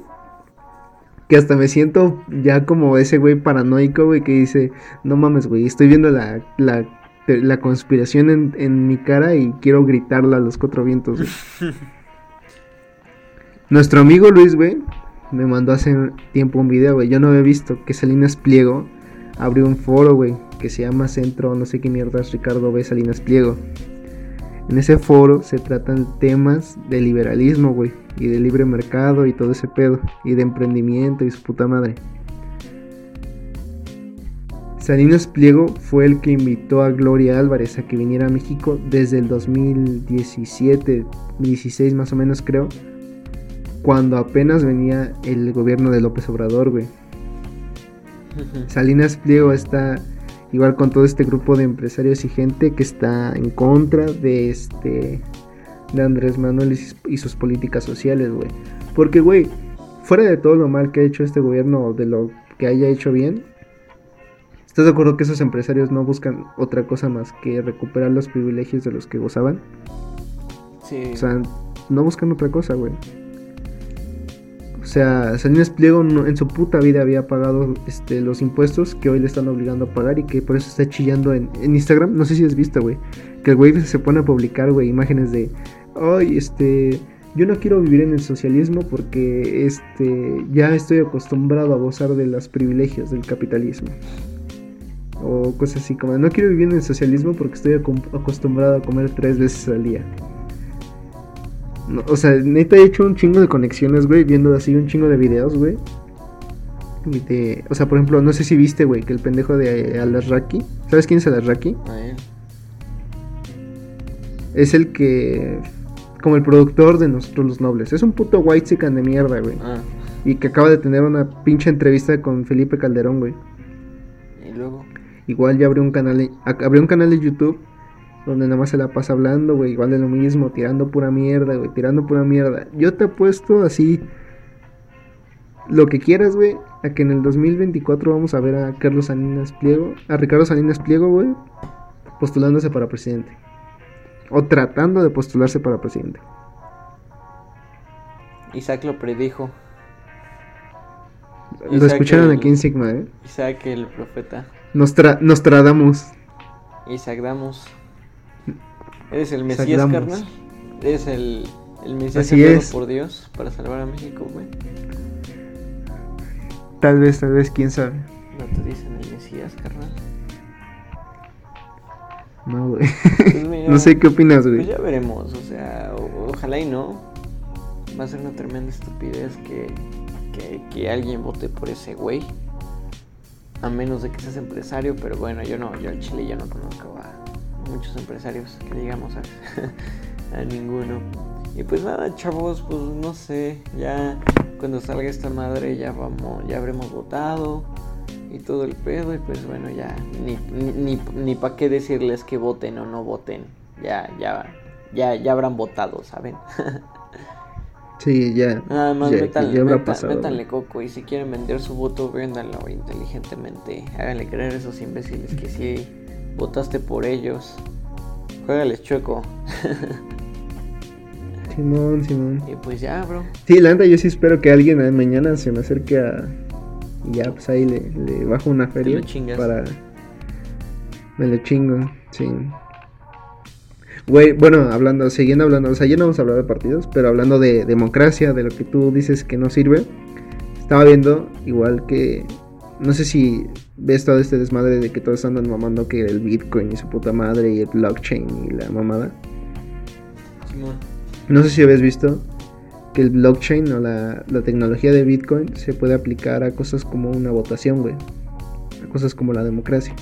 Que hasta me siento ya como ese güey paranoico, güey, que dice, no mames, güey, estoy viendo la, la, la conspiración en, en, mi cara y quiero gritarla a los cuatro vientos, güey. Nuestro amigo Luis, güey, me mandó hace tiempo un video, güey. Yo no había visto que Salinas Pliego abrió un foro, güey, que se llama Centro, no sé qué mierdas, Ricardo B. Salinas Pliego. En ese foro se tratan temas de liberalismo, güey, y de libre mercado y todo ese pedo, y de emprendimiento y su puta madre. Salinas Pliego fue el que invitó a Gloria Álvarez a que viniera a México desde el 2017, 16 más o menos creo, cuando apenas venía el gobierno de López Obrador, güey. Salinas Pliego está igual con todo este grupo de empresarios y gente que está en contra de este de Andrés Manuel y sus políticas sociales, güey. Porque, güey, fuera de todo lo mal que ha hecho este gobierno, de lo que haya hecho bien, ¿estás de acuerdo que esos empresarios no buscan otra cosa más que recuperar los privilegios de los que gozaban? Sí. O sea, no buscan otra cosa, güey. O sea, Salinas Pliego en su puta vida había pagado este, los impuestos que hoy le están obligando a pagar y que por eso está chillando en, Instagram. No sé si has visto, güey. Que el güey se pone a publicar, güey, imágenes de, ay, este, yo no quiero vivir en el socialismo porque, este, ya estoy acostumbrado a gozar de los privilegios del capitalismo. O cosas así como, no quiero vivir en el socialismo porque estoy acostumbrado a comer tres veces al día o sea, neta he hecho un chingo de conexiones, güey, viendo así un chingo de videos, güey. o sea, por ejemplo, no sé si viste, güey, que el pendejo de Alasraki. ¿Sabes quién es Alasraki? Es el que. Como el productor de Nosotros los Nobles. Es un puto white chicken de mierda, güey. Ah. Y que acaba de tener una pinche entrevista con Felipe Calderón, güey. Y luego. Igual ya abrió un canal. Abrió un canal de YouTube donde nada más se la pasa hablando, güey, igual de lo mismo, tirando pura mierda, güey, tirando pura mierda. Yo te apuesto así lo que quieras, güey, a que en el 2024 vamos a ver a Carlos Salinas Pliego, a Ricardo Salinas Pliego, güey, postulándose para presidente. O tratando de postularse para presidente. Isaac lo predijo. Lo escucharon aquí en Sigma, ¿eh? Isaac el profeta. Nos, tra nos tradamos. Isaac Damos. Eres el Mesías, carnal. Eres el, el Mesías enviado por Dios para salvar a México, güey. Tal vez, tal vez, quién sabe. No te dicen el Mesías, carnal. No, güey. Pues no sé qué opinas, güey. Pues ya veremos, o sea, ojalá y no. Va a ser una tremenda estupidez que, que, que alguien vote por ese güey. A menos de que seas empresario, pero bueno, yo no, yo al Chile ya no conozco a muchos empresarios que digamos a, ninguno. Y pues nada, chavos, pues no sé, ya cuando salga esta madre ya vamos, ya habremos votado y todo el pedo y pues bueno, ya ni, ni, ni, para qué decirles que voten o no voten. ya, ya, ya, ya habrán votado, ¿saben? sí, ya. Nada más ya, métanle, ya habrá meta- pasado, métanle güey. coco y si quieren vender su voto, véndanlo inteligentemente. Háganle creer a esos imbéciles que sí votaste por ellos. Juégales chueco. Simón, Simón. y pues ya, bro. Sí, la neta, yo sí espero que alguien mañana se me acerque a. y Ya, pues ahí le, le bajo una feria. lo chingas. Para. Me lo chingo, sí. Güey, bueno, hablando, siguiendo hablando, o sea, ya no vamos a hablar de partidos, pero hablando de democracia, de lo que tú dices que no sirve, estaba viendo, igual que, no sé si ves todo este desmadre de que todos andan mamando que el Bitcoin y su puta madre y el blockchain y la mamada. Simón. No sé si habéis visto que el blockchain o la, la tecnología de Bitcoin se puede aplicar a cosas como una votación, güey. A cosas como la democracia.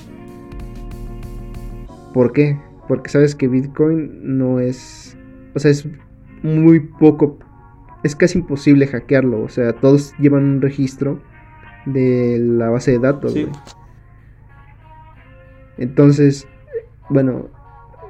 ¿Por qué? Porque sabes que Bitcoin no es... O sea, es muy poco... Es casi imposible hackearlo. O sea, todos llevan un registro de la base de datos, Sí. güey. Entonces, bueno,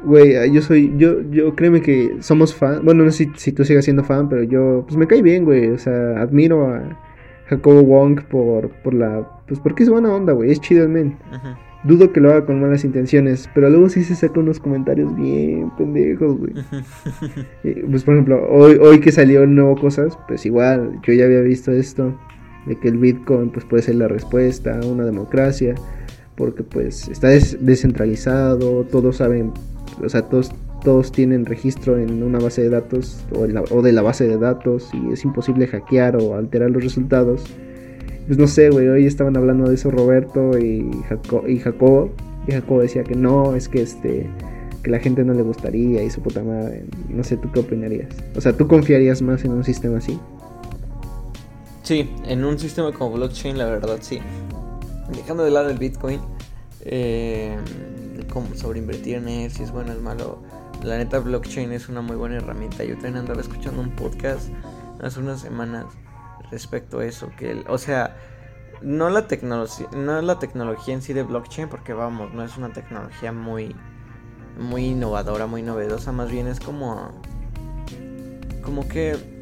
güey, yo soy, yo, yo créeme que somos fan, bueno, no sé si, si tú sigas siendo fan, pero yo, pues me cae bien, güey, o sea, admiro a Jacobo Wong por, por la, pues porque es buena onda, güey, es chido el men. Ujú. Dudo que lo haga con malas intenciones, pero luego sí se saca unos comentarios bien pendejos, güey. Eh, Pues por ejemplo, hoy, hoy que salió nuevo cosas, pues igual, yo ya había visto esto, de que el Bitcoin pues puede ser la respuesta a una democracia, porque pues está des- descentralizado, todos saben, o sea, todos, todos tienen registro en una base de datos o, de la base de datos y es imposible hackear o alterar los resultados. Pues no sé, hoy estaban hablando de eso Roberto y, Jaco- y Jacobo, y Jacobo decía que no, es que este que la gente no le gustaría y su puta madre. No sé, ¿tú qué opinarías? O sea, ¿tú confiarías más en un sistema así? Sí, en un sistema como blockchain, la verdad, sí. Dejando de lado el Bitcoin, eh, como sobre invertir en él, si es bueno o es malo. La neta, blockchain es una muy buena herramienta. Yo también andaba escuchando un podcast hace unas semanas respecto a eso. Que, o sea, no la, no la tecnología en sí de blockchain, porque vamos, no es una tecnología muy, muy innovadora, muy novedosa. Más bien es como, como que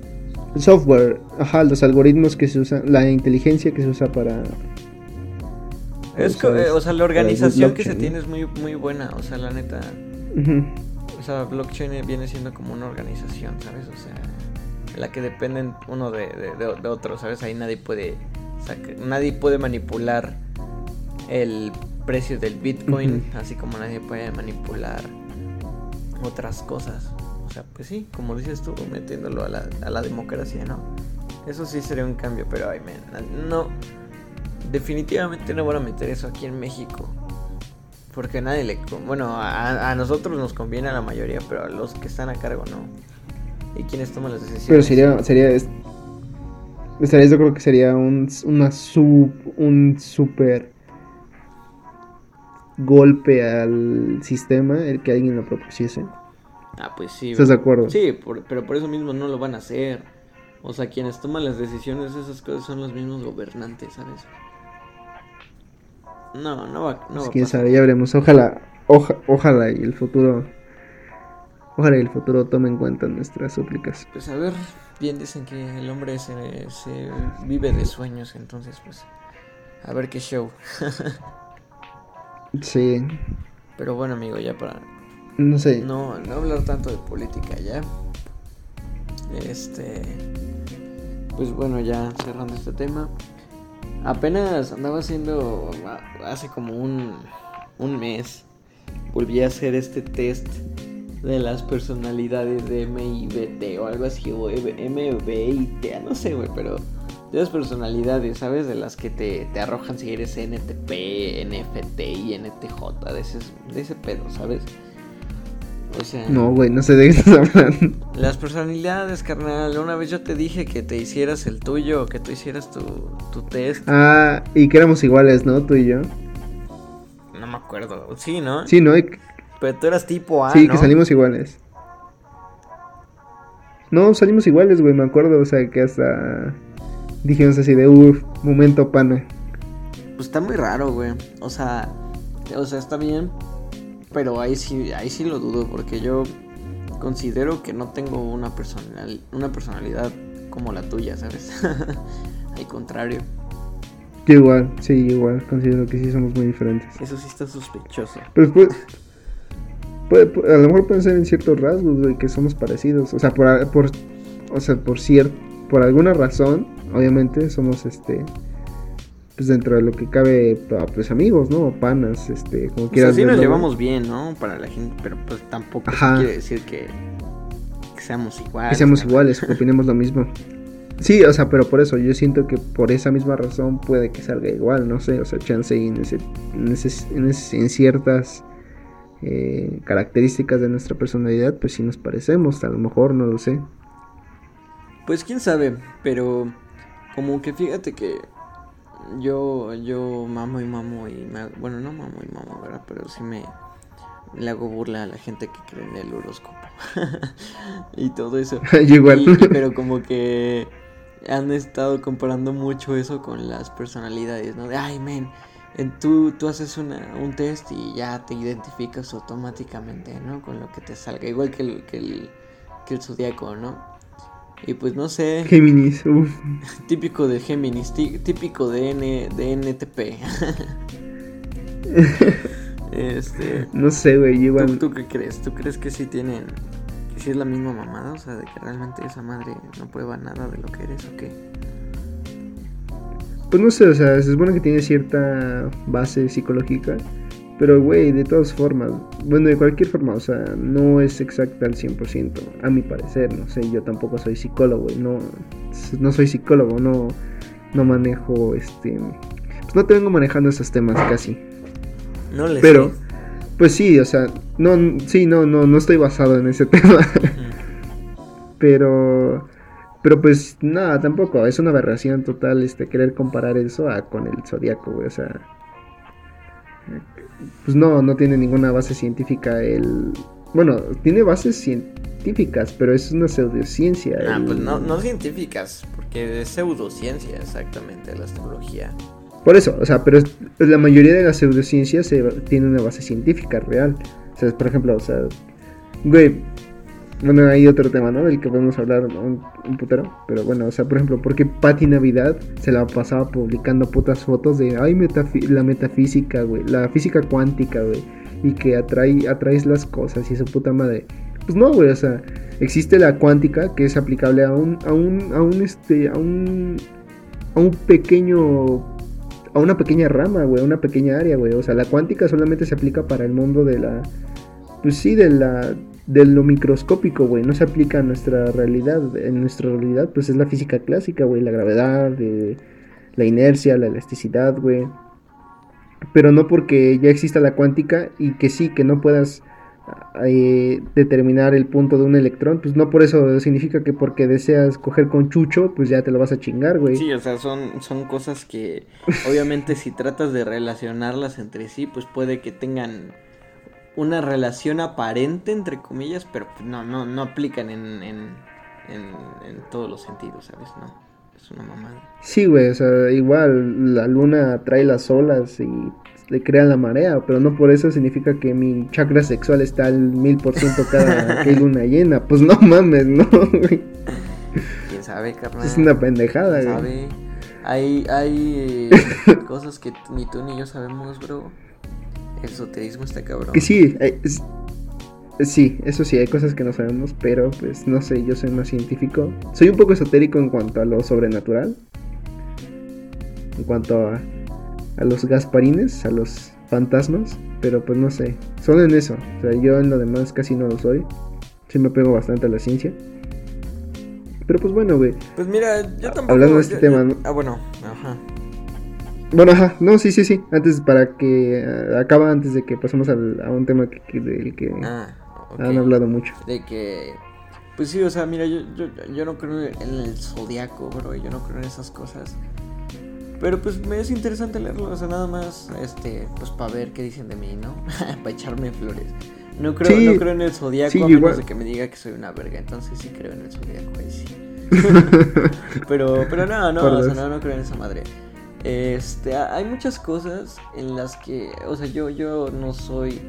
software, ajá, los algoritmos que se usan, la inteligencia que se usa para... Es eh, o sea, la organización que se tiene es muy, muy buena. O sea, la neta. O sea, blockchain viene siendo como una organización, ¿sabes? O sea, en la que dependen uno de, de- de- otro, ¿sabes? Ahí nadie puede. saca- nadie puede manipular el precio del Bitcoin, así como nadie puede manipular otras cosas. Sea, pues sí, como dices tú, metiéndolo a la, a la democracia, ¿no? Eso sí sería un cambio, pero ay, man, no. Definitivamente no van a meter eso aquí en México. Porque nadie le. Bueno, a, nosotros nos conviene a la mayoría, pero a los que están a cargo no. Y quienes toman las decisiones. Pero sería, sería, es- estarías yo creo que sería un, una sub, un super golpe al sistema el que alguien lo propusiese. Ah, pues sí. ¿Estás de acuerdo? Sí, por- pero por eso mismo no lo van a hacer. O sea, quienes toman las decisiones, esas cosas son los mismos gobernantes, ¿sabes? No, no va, no Pues va a quién sabe, ya veremos. Ojalá, oja- ojalá y el futuro, ojalá y el futuro tome en cuenta nuestras súplicas. Pues a ver, bien dicen que el hombre se, se vive de sueños, entonces pues a ver qué show. Sí, Pero bueno amigo, ya para no sé. no, no hablar tanto de política ya. Este, pues bueno, ya cerrando este tema. Apenas andaba haciendo, hace como un, un mes, volví a hacer este test de las personalidades de MIBT o algo así, o MBIT, no sé, güey, pero de las personalidades, ¿sabes? De las que te, te arrojan si eres NTP, NFT y NTJ, de ese, de ese pedo, ¿sabes? O sea, No, güey, no sé de qué estás hablando. las personalidades, carnal. Una vez yo te dije que te hicieras el tuyo, que tú hicieras tu, tu test. Ah, y que éramos iguales, ¿no? Tú y yo. No me acuerdo. Sí, ¿no? Sí, ¿no? Y- Pero tú eras tipo A, sí, ¿no? que salimos iguales. No, salimos iguales, güey, me acuerdo. O sea, que hasta dijimos así de, uff, momento pana. Pues está muy raro, güey. O sea, o sea, está bien. Pero ahí sí, ahí sí lo dudo, porque yo considero que no tengo una, personal, una personalidad como la tuya, ¿sabes? Al contrario. Yo igual, sí, igual, considero que sí somos muy diferentes. Eso sí está sospechoso. Pero pues, puede, puede, a lo mejor pueden ser en ciertos rasgos, de que somos parecidos. O sea, por, por o sea, por cierto, por alguna razón, obviamente, somos este pues dentro de lo que cabe, pues amigos, ¿no? panas, este, como quieras. Pues así nos llevamos bien, ¿no? Para la gente, pero pues tampoco quiere decir que, que, seamos iguales. Que seamos iguales, que opinemos lo mismo. Sí, o sea, pero por eso yo siento que por esa misma razón puede que salga igual, no sé, o sea, chance en, ese, en, ese, en, ese, en ciertas eh, características de nuestra personalidad, pues sí nos parecemos, a lo mejor, no lo sé. Pues quién sabe, pero como que fíjate que yo, yo mamo y mamo y me, bueno, no mamo y mamo, ¿verdad? Pero sí me le hago burla a la gente que cree en el horóscopo y todo eso. igual. pero como que han estado comparando mucho eso con las personalidades, ¿no? De, ay, men, tú, tú haces una, un test y ya te identificas automáticamente, ¿no? Con lo que te salga, igual que el, que el, que el zodiaco, ¿no? Y pues no sé. Géminis, uff. Típico de Géminis, típico de, N, de NTP. este. No sé, güey, igual. ¿Tú, qué crees? ¿Tú crees que sí tienen. que sí es la misma mamada? O sea, de que realmente esa madre no prueba nada de lo que eres o qué? Pues no sé, o sea, se supone que tiene cierta base psicológica. Pero, güey, de todas formas, bueno, de cualquier forma, o sea, no es exacta al 100%, a mi parecer, no sé, yo tampoco soy psicólogo, no, no soy psicólogo, no, no manejo, este, pues no te vengo manejando esos temas casi. No le Pero, pues sí, o sea, no, sí, no, no, no estoy basado en ese tema. pero, pero pues nada, tampoco, es una aberración total, este, querer comparar eso a, con el zodiaco, güey, o sea pues no, no tiene ninguna base científica. El, bueno, tiene bases científicas, pero es una pseudociencia. Ah, pues no, no científicas, porque es pseudociencia exactamente la astrología. Por eso, o sea, pero la mayoría de las pseudociencias tiene una base científica real. O sea, por ejemplo, o sea, güey, bueno, hay otro tema, ¿no? Del que podemos hablar un, putero. Pero bueno, o sea, por ejemplo, ¿por qué Patti Navidad se la pasaba publicando putas fotos de, ay, la metafísica, güey, la física cuántica, güey, y que atrae, atraes las cosas y su puta madre? Pues no, güey, o sea, existe la cuántica que es aplicable a un, a un, a un, este, a un, a un pequeño a una pequeña rama, güey, a una pequeña área, güey. O sea, la cuántica solamente se aplica para el mundo de la. Pues sí, de la de lo microscópico, güey, no se aplica a nuestra realidad. En nuestra realidad, pues es la física clásica, güey, la gravedad, la inercia, la elasticidad, güey. Pero no porque ya exista la cuántica y que sí, que no puedas eh, determinar el punto de un electrón, pues no por eso significa que porque deseas coger con Chucho, pues ya te lo vas a chingar, güey. Sí, o sea, son, son cosas que obviamente si tratas de relacionarlas entre sí, pues puede que tengan una relación aparente, entre comillas, pero no, no, no aplican en, en, en, todos los sentidos, ¿sabes? No, es una mamada. Sí, güey, o sea, igual la luna trae las olas y le crea la marea, pero no por eso significa que mi chakra sexual está al mil por ciento cada luna llena. Pues no mames, ¿no? ¿Quién sabe, carnal? Es una pendejada, ¿Quién sabe? Hay, hay eh, cosas que ni tú ni yo sabemos, bro. El esoterismo está cabrón. Que sí, eh, sí, eso sí, hay cosas que no sabemos, pero pues no sé, yo soy más científico. Soy un poco esotérico en cuanto a lo sobrenatural. En cuanto a, a los gasparines, a los fantasmas, pero pues no sé, solo en eso. O sea, yo en lo demás casi no lo soy. Sí me pego bastante a la ciencia. Pero pues bueno, güey. Pues mira, yo tampoco. Hablando de este tema, ¿no? Ah, bueno, ajá. Bueno, ajá, no, sí, sí, sí. Antes, para que uh, acaba antes de que pasemos al, a un tema que, del que ah, han hablado mucho. De que, pues sí, o sea, mira, yo, yo, yo no creo en el zodiaco, bro, yo no creo en esas cosas. Pero pues me es interesante leerlo, o sea, nada más, este, pues para ver qué dicen de mí, ¿no? para echarme flores. No creo, no creo en el zodiaco a menos de que me diga que soy una verga, entonces sí creo en el zodiaco, ahí sí. pero, pero no, no, o sea, no, no creo en esa madre. Este, hay muchas cosas en las que, o sea, yo, yo no soy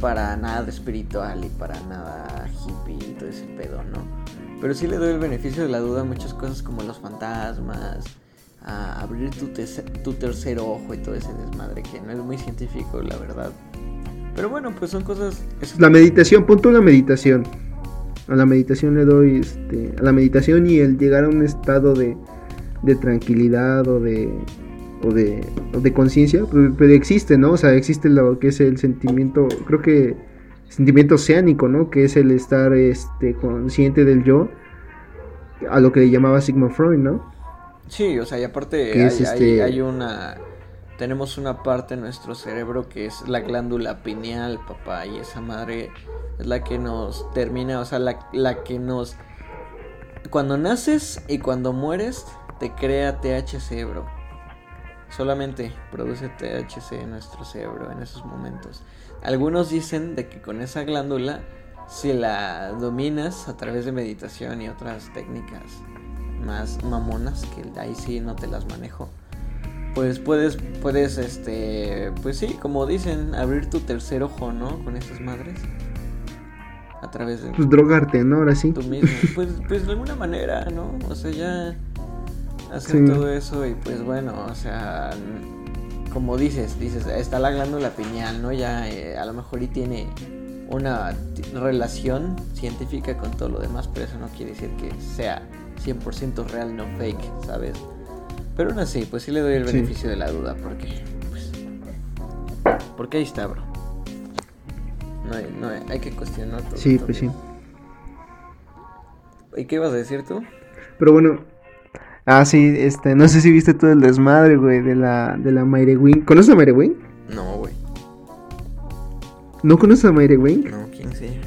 para nada espiritual y para nada hippie y todo ese pedo, ¿no? Pero sí le doy el beneficio de la duda a muchas cosas como los fantasmas, a abrir tu, tu tercer ojo y todo ese desmadre que no es muy científico, la verdad. Pero bueno, pues son cosas... La meditación, punto una meditación. A la meditación le doy, este, a la meditación y el llegar a un estado de, de tranquilidad o de o de, de conciencia, pero, existe, ¿no? O sea, existe lo que es el sentimiento, creo que sentimiento oceánico, ¿no? Que es el estar este, consciente del yo, a lo que le llamaba Sigmund Freud, ¿no? Sí, o sea, y aparte hay, este hay, una... Tenemos una parte en nuestro cerebro que es la glándula pineal, papá, y esa madre es la que nos termina, o sea, la, la que nos... Cuando naces y cuando mueres, te crea THC, bro. Solamente produce THC en nuestro cerebro en esos momentos. Algunos dicen de que con esa glándula, si la dominas a través de meditación y otras técnicas más mamonas, que ahí sí no te las manejo, pues puedes, puedes, este, pues sí, como dicen, abrir tu tercer ojo, ¿no? Con estas madres. A través de... Pues drogarte, ¿no? Ahora sí. Tú mismo. Pues, pues de alguna manera, ¿no? O sea, ya hacer todo eso y pues bueno, o sea, como dices, dices, está la glándula pineal, ¿no? Ya eh, a lo mejor y tiene una relación científica con todo lo demás, pero eso no quiere decir que sea 100% real, no fake, ¿sabes? Pero aún así, pues sí le doy el beneficio de la duda, porque, pues, porque ahí está, bro. No hay, no hay, hay que cuestionar todo. Sí, pues sí. ¿Y qué ibas a decir tú? Pero bueno, Ah, sí, este, no sé si viste todo el desmadre, güey, de la, de la Mayre Wing. ¿Conoces a Mayre Wing? No, güey. ¿No conoces a Mayre Wing? No, ¿quién sí?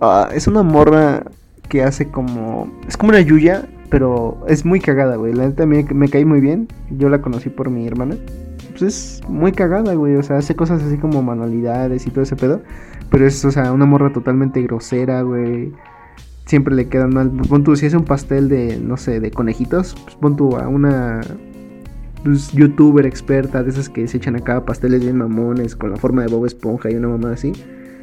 Ah, es una morra que hace como... Es como una Yuya, pero es muy cagada, güey. La neta me, me caí muy bien. Yo la conocí por mi hermana. Pues es muy cagada, güey. O sea, hace cosas así como manualidades y todo ese pedo. Pero es, o sea, una morra totalmente grosera, güey siempre le quedan mal. Pon tú, si es un pastel de, no sé, de conejitos, pues pon tú a una pues, youtuber experta de esas que se echan acá pasteles bien mamones con la forma de Bob Esponja y una mamá así.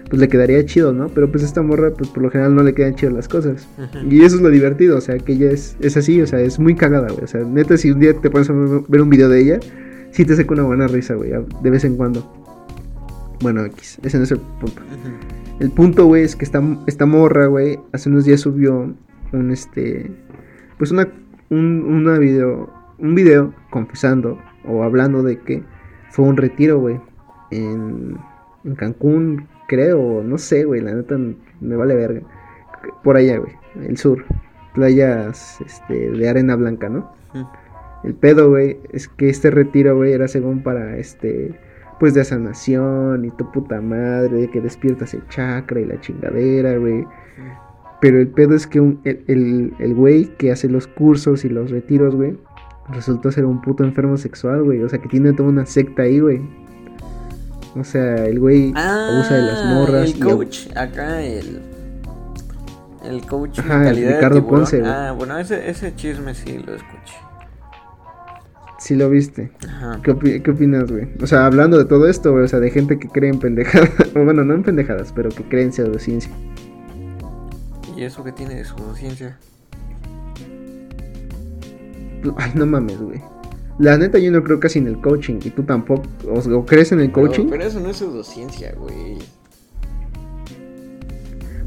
Pues le quedaría chido, ¿no? Pero pues esta morra, pues por lo general no le quedan chidas las cosas. Y eso es lo divertido, o sea, que ella es, es así, o sea, es muy cagada, güey. O sea, neta, si un día te pones a ver un video de ella, sí te saca una buena risa, güey, de vez en cuando. Bueno, X, ese no es el punto. El punto, güey, es que esta, esta morra, güey, hace unos días subió un, este, pues una, un, una video, un video confesando o hablando de que fue un retiro, güey, en, en Cancún, creo, no sé, güey, la neta me vale verga. Por allá, güey, el sur, playas, este, de arena blanca, ¿no? El pedo, güey, es que este retiro, güey, era según para, este, pues de sanación y tu puta madre, de que despiertas el chakra y la chingadera, güey. Pero el pedo es que el, güey que hace los cursos y los retiros, güey, resultó ser un puto enfermo sexual, güey. O sea, que tiene toda una secta ahí, güey. O sea, el güey abusa de las ah, morras. El coach, acá el. El coach Ajá, Ricardo Ponce. Ah, bueno, ese, ese chisme sí lo escuché. Sí lo viste. ¿Qué, opinas, güey? O sea, hablando de todo esto, güey, o sea, de gente que cree en pendejadas, bueno, no en pendejadas, pero que cree en pseudociencia. ¿Y eso qué tiene de pseudociencia? Ay, no mames, güey. La neta yo no creo casi en el coaching y tú tampoco. ¿O, crees en el coaching? Pero, eso no es pseudociencia, güey.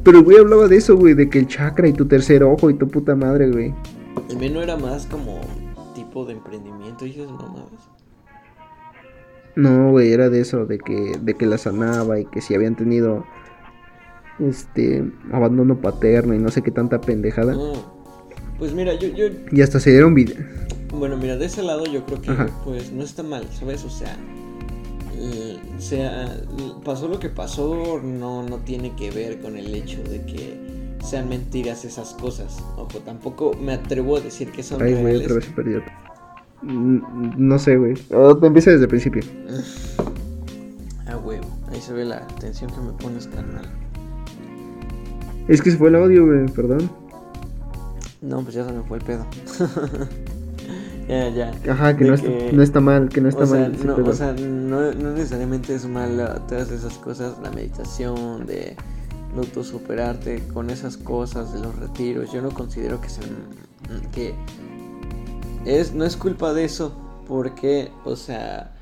Pero güey hablaba de eso, güey, de que el chakra y tu tercer ojo y tu puta madre, güey. El menú era más como tipo de emprendimiento y esas mamadas. No, güey, era de eso, de que, de que la sanaba y que si habían tenido este abandono paterno y no sé qué tanta pendejada. Pues mira, yo, yo... Y hasta se dieron vida. Bueno, mira, de ese lado yo creo que pues no está mal, ¿sabes? O sea, eh, sea, pasó lo que pasó, no, no tiene que ver con el hecho de que sean mentiras esas cosas. Ojo, tampoco me atrevo a decir que son Ay, reales. otra vez no sé, güey. empieza desde el principio. Ah, huevo. Ahí se ve la atención que me pones, carnal. Es que se fue el audio, güey, perdón. No, pues ya se me fue el pedo. Ya, ya. Ajá, que no, está, no está mal, que no está o sea, mal. no, o sea, no, no necesariamente es malo todas esas cosas, la meditación, de autosuperarte con esas cosas, de los retiros. Yo no considero que sean que es no es culpa de eso, porque, o sea,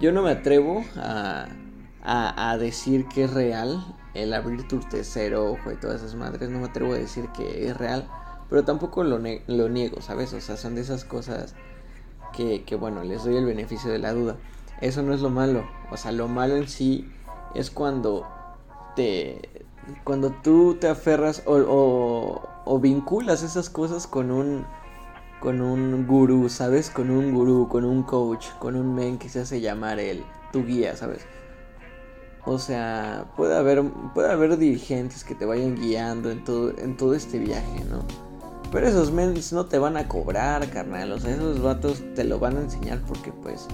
yo no me atrevo a, a, decir que es real el abrir tu tercer ojo y todas esas madres. No me atrevo a decir que es real, pero tampoco lo, lo niego, ¿sabes? O sea, son de esas cosas que, que, bueno, les doy el beneficio de la duda. Eso no es lo malo. O sea, lo malo en sí es cuando te. Cuando tú te aferras o, o vinculas esas cosas con un. Con un gurú, ¿sabes? Con un gurú, con un coach, con un men que se hace llamar el tu guía, ¿sabes? O sea, puede haber, puede haber dirigentes que te vayan guiando en todo, en todo este viaje, ¿no? Pero esos mens no te van a cobrar, carnal. O sea, esos vatos te lo van a enseñar porque pues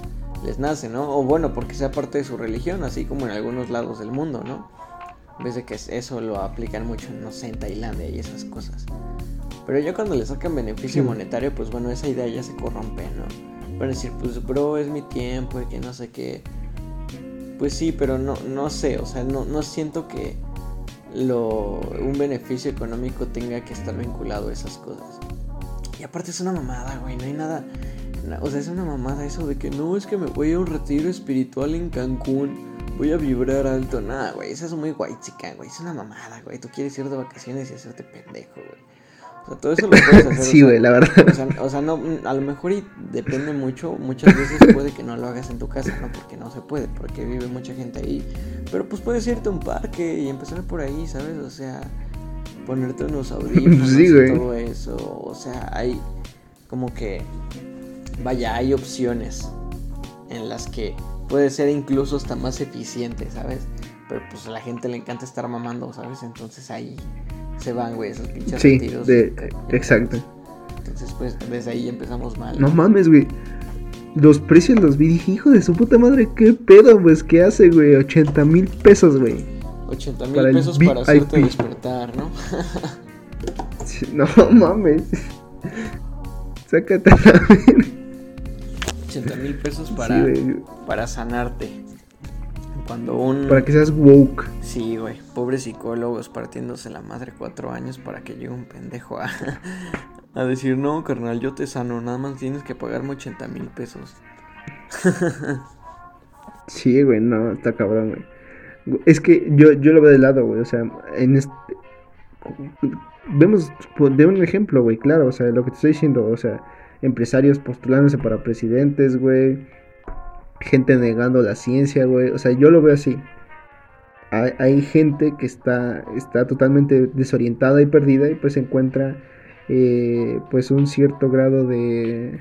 les nace, ¿no? O bueno, porque sea parte de su religión, así como en algunos lados del mundo, ¿no? Vez de que eso lo aplican mucho, no sé, en Tailandia y esas cosas. Pero ya cuando le sacan beneficio Sí. monetario, pues bueno, esa idea ya se corrompe, ¿no? Van a decir, pues bro, es mi tiempo y que no sé qué. Pues sí, pero no, no sé, o sea, no, no siento que lo, un beneficio económico tenga que estar vinculado a esas cosas. Y aparte es una mamada, güey, no hay nada. na- O sea, es una mamada eso de que no, es que me voy a un retiro espiritual en Cancún, voy a vibrar alto. Nada, güey, eso es muy guay, chica, güey, es una mamada, güey. Tú quieres ir de vacaciones y hacerte pendejo, güey. O sea, todo eso lo puedes hacer. Sí, güey, la verdad. o sea, o sea, no, mm, a lo mejor y depende mucho, muchas veces puede que no lo hagas en tu casa, ¿no? Porque no se puede, porque vive mucha gente ahí. Pero pues puedes irte a un parque y empezar por ahí, ¿sabes? O sea, ponerte unos audífonos Sí, y todo eso. O sea, hay como que, vaya, hay opciones en las que puede ser incluso hasta más eficiente, ¿sabes? Pero pues a la gente le encanta estar mamando, ¿sabes? Entonces ahí se van, güey, esos pinches Sí, retiros. de, exacto. Entonces, pues, desde ahí empezamos mal. No mames, güey. Los precios los vi, dije, hijo de su puta madre, qué pedo, pues, ¿qué hace, güey? 80 mil pesos, güey. 80 mil pesos para hacerte despertar, ¿no? No mames. Sácate a la verga. 80 mil pesos para, para sanarte. Cuando un... Para que seas woke. Sí, güey. Pobres psicólogos partiéndose la madre cuatro años para que llegue un pendejo a, a decir, no, carnal, yo te sano, nada más tienes que pagarme 80 mil pesos. Sí, güey, no, está cabrón, güey. Es que yo, yo lo veo de lado, güey. O sea, en este. Vemos pues, de un ejemplo, güey, claro. O sea, lo que te estoy diciendo, o sea, empresarios postulándose para presidentes, güey. Gente negando la ciencia, güey. O sea, yo lo veo así. Hay, gente que está, está totalmente desorientada y perdida y pues encuentra eh, pues un cierto grado de,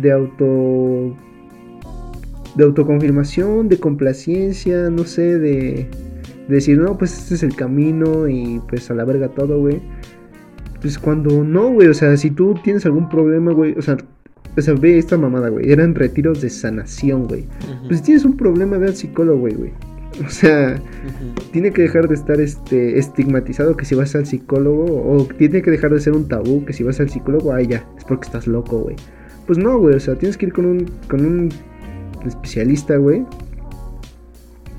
de auto de autoconfirmación, de complacencia, no sé, de, de decir, no, pues este es el camino y pues a la verga todo, güey. Pues cuando no, güey, o sea, si tú tienes algún problema, güey, o sea, o sea, ve esta mamada, güey, eran retiros de sanación, güey. Pues si tienes un problema, ve al psicólogo, güey, güey. O sea, tiene que dejar de estar este estigmatizado que si vas al psicólogo o tiene que dejar de ser un tabú que si vas al psicólogo, ay ya, es porque estás loco, güey. Pues no, güey, o sea, tienes que ir con un con un especialista, güey.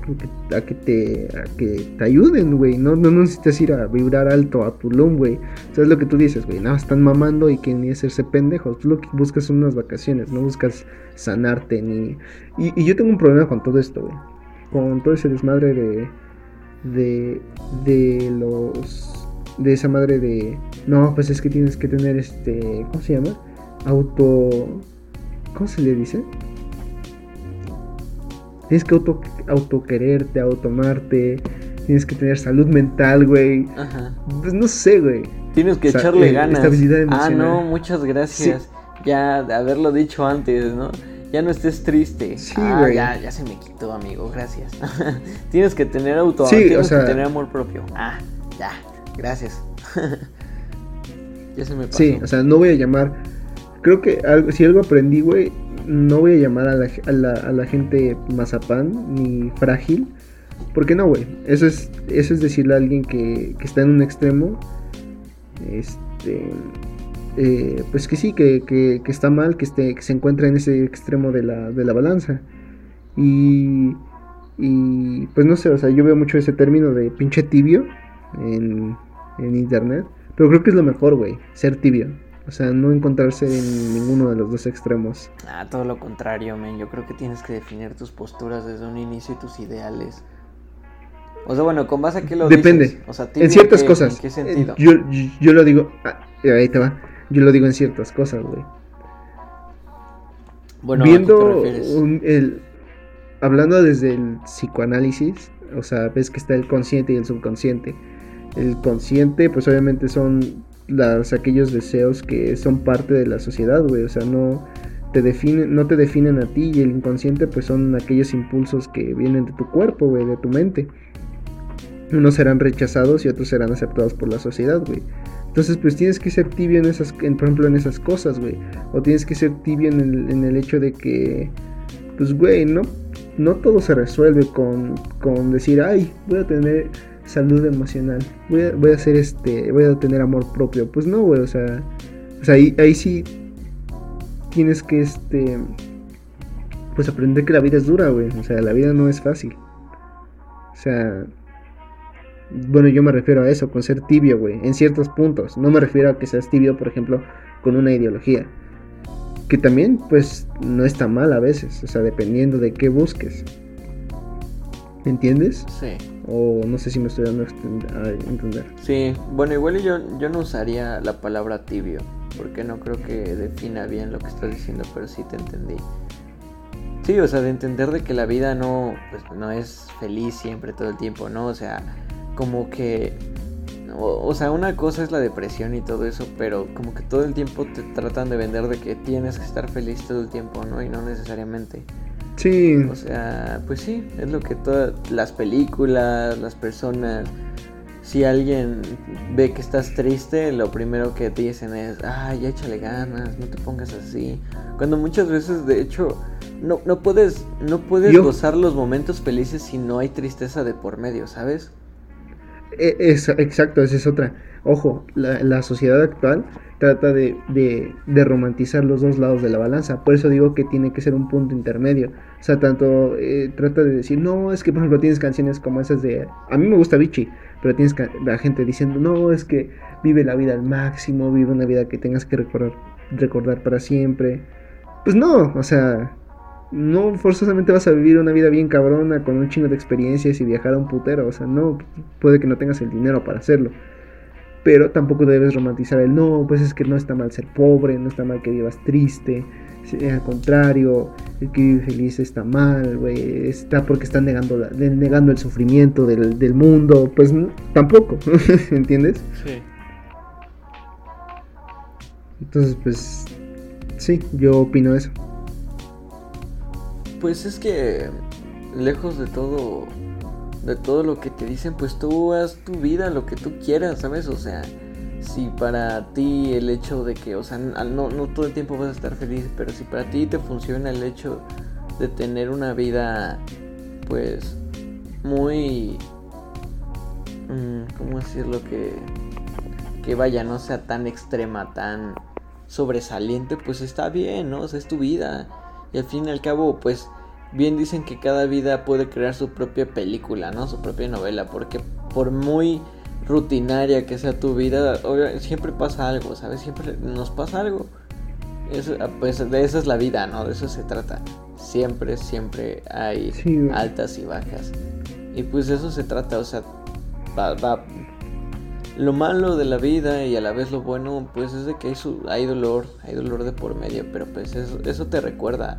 A que, a te a que te ayuden, güey. No, no necesitas ir a vibrar alto a Tulum, güey. O sea, es lo que tú dices, güey. Nada, están mamando y quieren ni hacerse pendejos. Tú lo que buscas son unas vacaciones, no buscas sanarte ni. Y, y yo tengo un problema con todo esto, güey. Con todo ese desmadre de. De. De los. De esa madre de. No, pues es que tienes que tener este. ¿Cómo se llama? Auto. ¿Cómo se le dice? Tienes que auto, autoquererte, automarte. Tienes que tener salud mental, güey. Ajá. Pues no sé, güey. Tienes que O sea, echarle eh, ganas. estabilidad Ah, emocional. no, muchas gracias. Ya de haberlo dicho antes, ¿no? Ya no estés triste. Sí, ah, güey. ya, ya se me quitó, amigo, gracias. tienes que tener auto, Sí, tienes o sea- que tener amor propio. Ah, ya, gracias. ya se me pasó. Sí, o sea, no voy a llamar. Creo que algo, si algo aprendí, güey, no voy a llamar a la, a la, a la gente mazapán ni frágil. Porque no, güey. Eso es, eso es decirle a alguien que, que está en un extremo. Este. eh, pues que sí, que, que, que, está mal, que, esté, que se encuentra en ese extremo de la, de la balanza. Y, y pues no sé, o sea, yo veo mucho ese término de pinche tibio en, en internet, pero creo que es lo mejor, güey, ser tibio. O sea, no encontrarse en ninguno de los dos extremos. Ah, todo lo contrario, men. Yo creo que tienes que definir tus posturas desde un inicio y tus ideales. O sea, bueno, ¿con base a qué lo Depende. dices? O sea, en ciertas qué, cosas. ¿En qué sentido? Yo, yo lo digo. Ah, ahí te va. Yo lo digo en ciertas cosas, güey. Bueno, Viendo un, el. Hablando desde el psicoanálisis, o sea, ves que está el consciente y el subconsciente. El consciente, pues obviamente son las, aquellos deseos que son parte de la sociedad, güey. O sea, no te definen, no te definen a ti y el inconsciente pues son aquellos impulsos que vienen de tu cuerpo, güey, de tu mente. Unos serán rechazados y otros serán aceptados por la sociedad, güey. Entonces, pues tienes que ser tibio en esas, por ejemplo, en esas cosas, güey. O tienes que ser tibio en el, en el hecho de que, pues, güey, no, no todo se resuelve con, con decir, ay, voy a tener salud emocional, voy a, voy a hacer este, voy a tener amor propio. Pues no, güey, o sea, o sea ahí, ahí sí tienes que, este, pues aprender que la vida es dura, güey. O sea, la vida no es fácil. O sea, bueno, yo me refiero a eso, con ser tibio, güey, en ciertos puntos. No me refiero a que seas tibio, por ejemplo, con una ideología. Que también, pues, no está mal a veces, o sea, dependiendo de qué busques. ¿Me entiendes? Sí. O no sé si me estoy dando a entender. Sí, bueno, igual yo, yo no usaría la palabra tibio, porque no creo que defina bien lo que estás diciendo, pero sí te entendí. Sí, o sea, de entender de que la vida no, pues, no es feliz siempre todo el tiempo, ¿no? O sea, como que o, o, sea, una cosa es la depresión y todo eso, pero como que todo el tiempo te tratan de vender de que tienes que estar feliz todo el tiempo, ¿no? Y no necesariamente. Sí. O sea, pues sí, es lo que todas las películas, las personas, si alguien ve que estás triste, lo primero que te dicen es, ay, ya échale ganas, no te pongas así. Cuando muchas veces, de hecho, no, no puedes, no puedes Yo- gozar los momentos felices si no hay tristeza de por medio, ¿sabes? E- Es, exacto, esa es otra. Ojo, la, la sociedad actual trata de, de, de romantizar los dos lados de la balanza. Por eso digo que tiene que ser un punto intermedio. O sea, tanto eh, trata de decir, no, es que por ejemplo tienes canciones como esas de... A mí me gusta Vichy, pero tienes la gente diciendo, no, es que vive la vida al máximo, vive una vida que tengas que recordar, recordar para siempre. Pues no, o sea, no forzosamente vas a vivir una vida bien cabrona con un chingo de experiencias y viajar a un putero. O sea, no, puede que no tengas el dinero para hacerlo. Pero tampoco debes romantizar el no, pues es que no está mal ser pobre, no está mal que vivas triste. Al contrario, el que vive feliz está mal, güey. Está porque está negando, la- negando el sufrimiento del, del mundo. Pues no, tampoco, ¿entiendes? Sí. Entonces, pues sí, yo opino eso. Pues es que lejos de todo de todo lo que te dicen, pues tú haz tu vida lo que tú quieras, ¿sabes? O sea, si para ti el hecho de que, o sea, no, no todo el tiempo vas a estar feliz, pero si para ti te funciona el hecho de tener una vida, pues, muy, mm, ¿cómo decirlo? Que, que vaya, no sea tan extrema, tan sobresaliente, pues está bien, ¿no? O sea, es tu vida. Y al fin y al cabo, pues, bien dicen que cada vida puede crear su propia película, ¿no? Su propia novela, porque por muy rutinaria que sea tu vida, siempre pasa algo, ¿sabes? Siempre nos pasa algo. Eso, ah, pues de eso es la vida, ¿no? De eso se trata. Siempre, siempre hay Sí, altas y bajas. Y pues de eso se trata, o sea, va, va- Lo malo de la vida y a la vez lo bueno, pues es de que hay, su- hay dolor, hay dolor de por medio, pero pues eso, eso te recuerda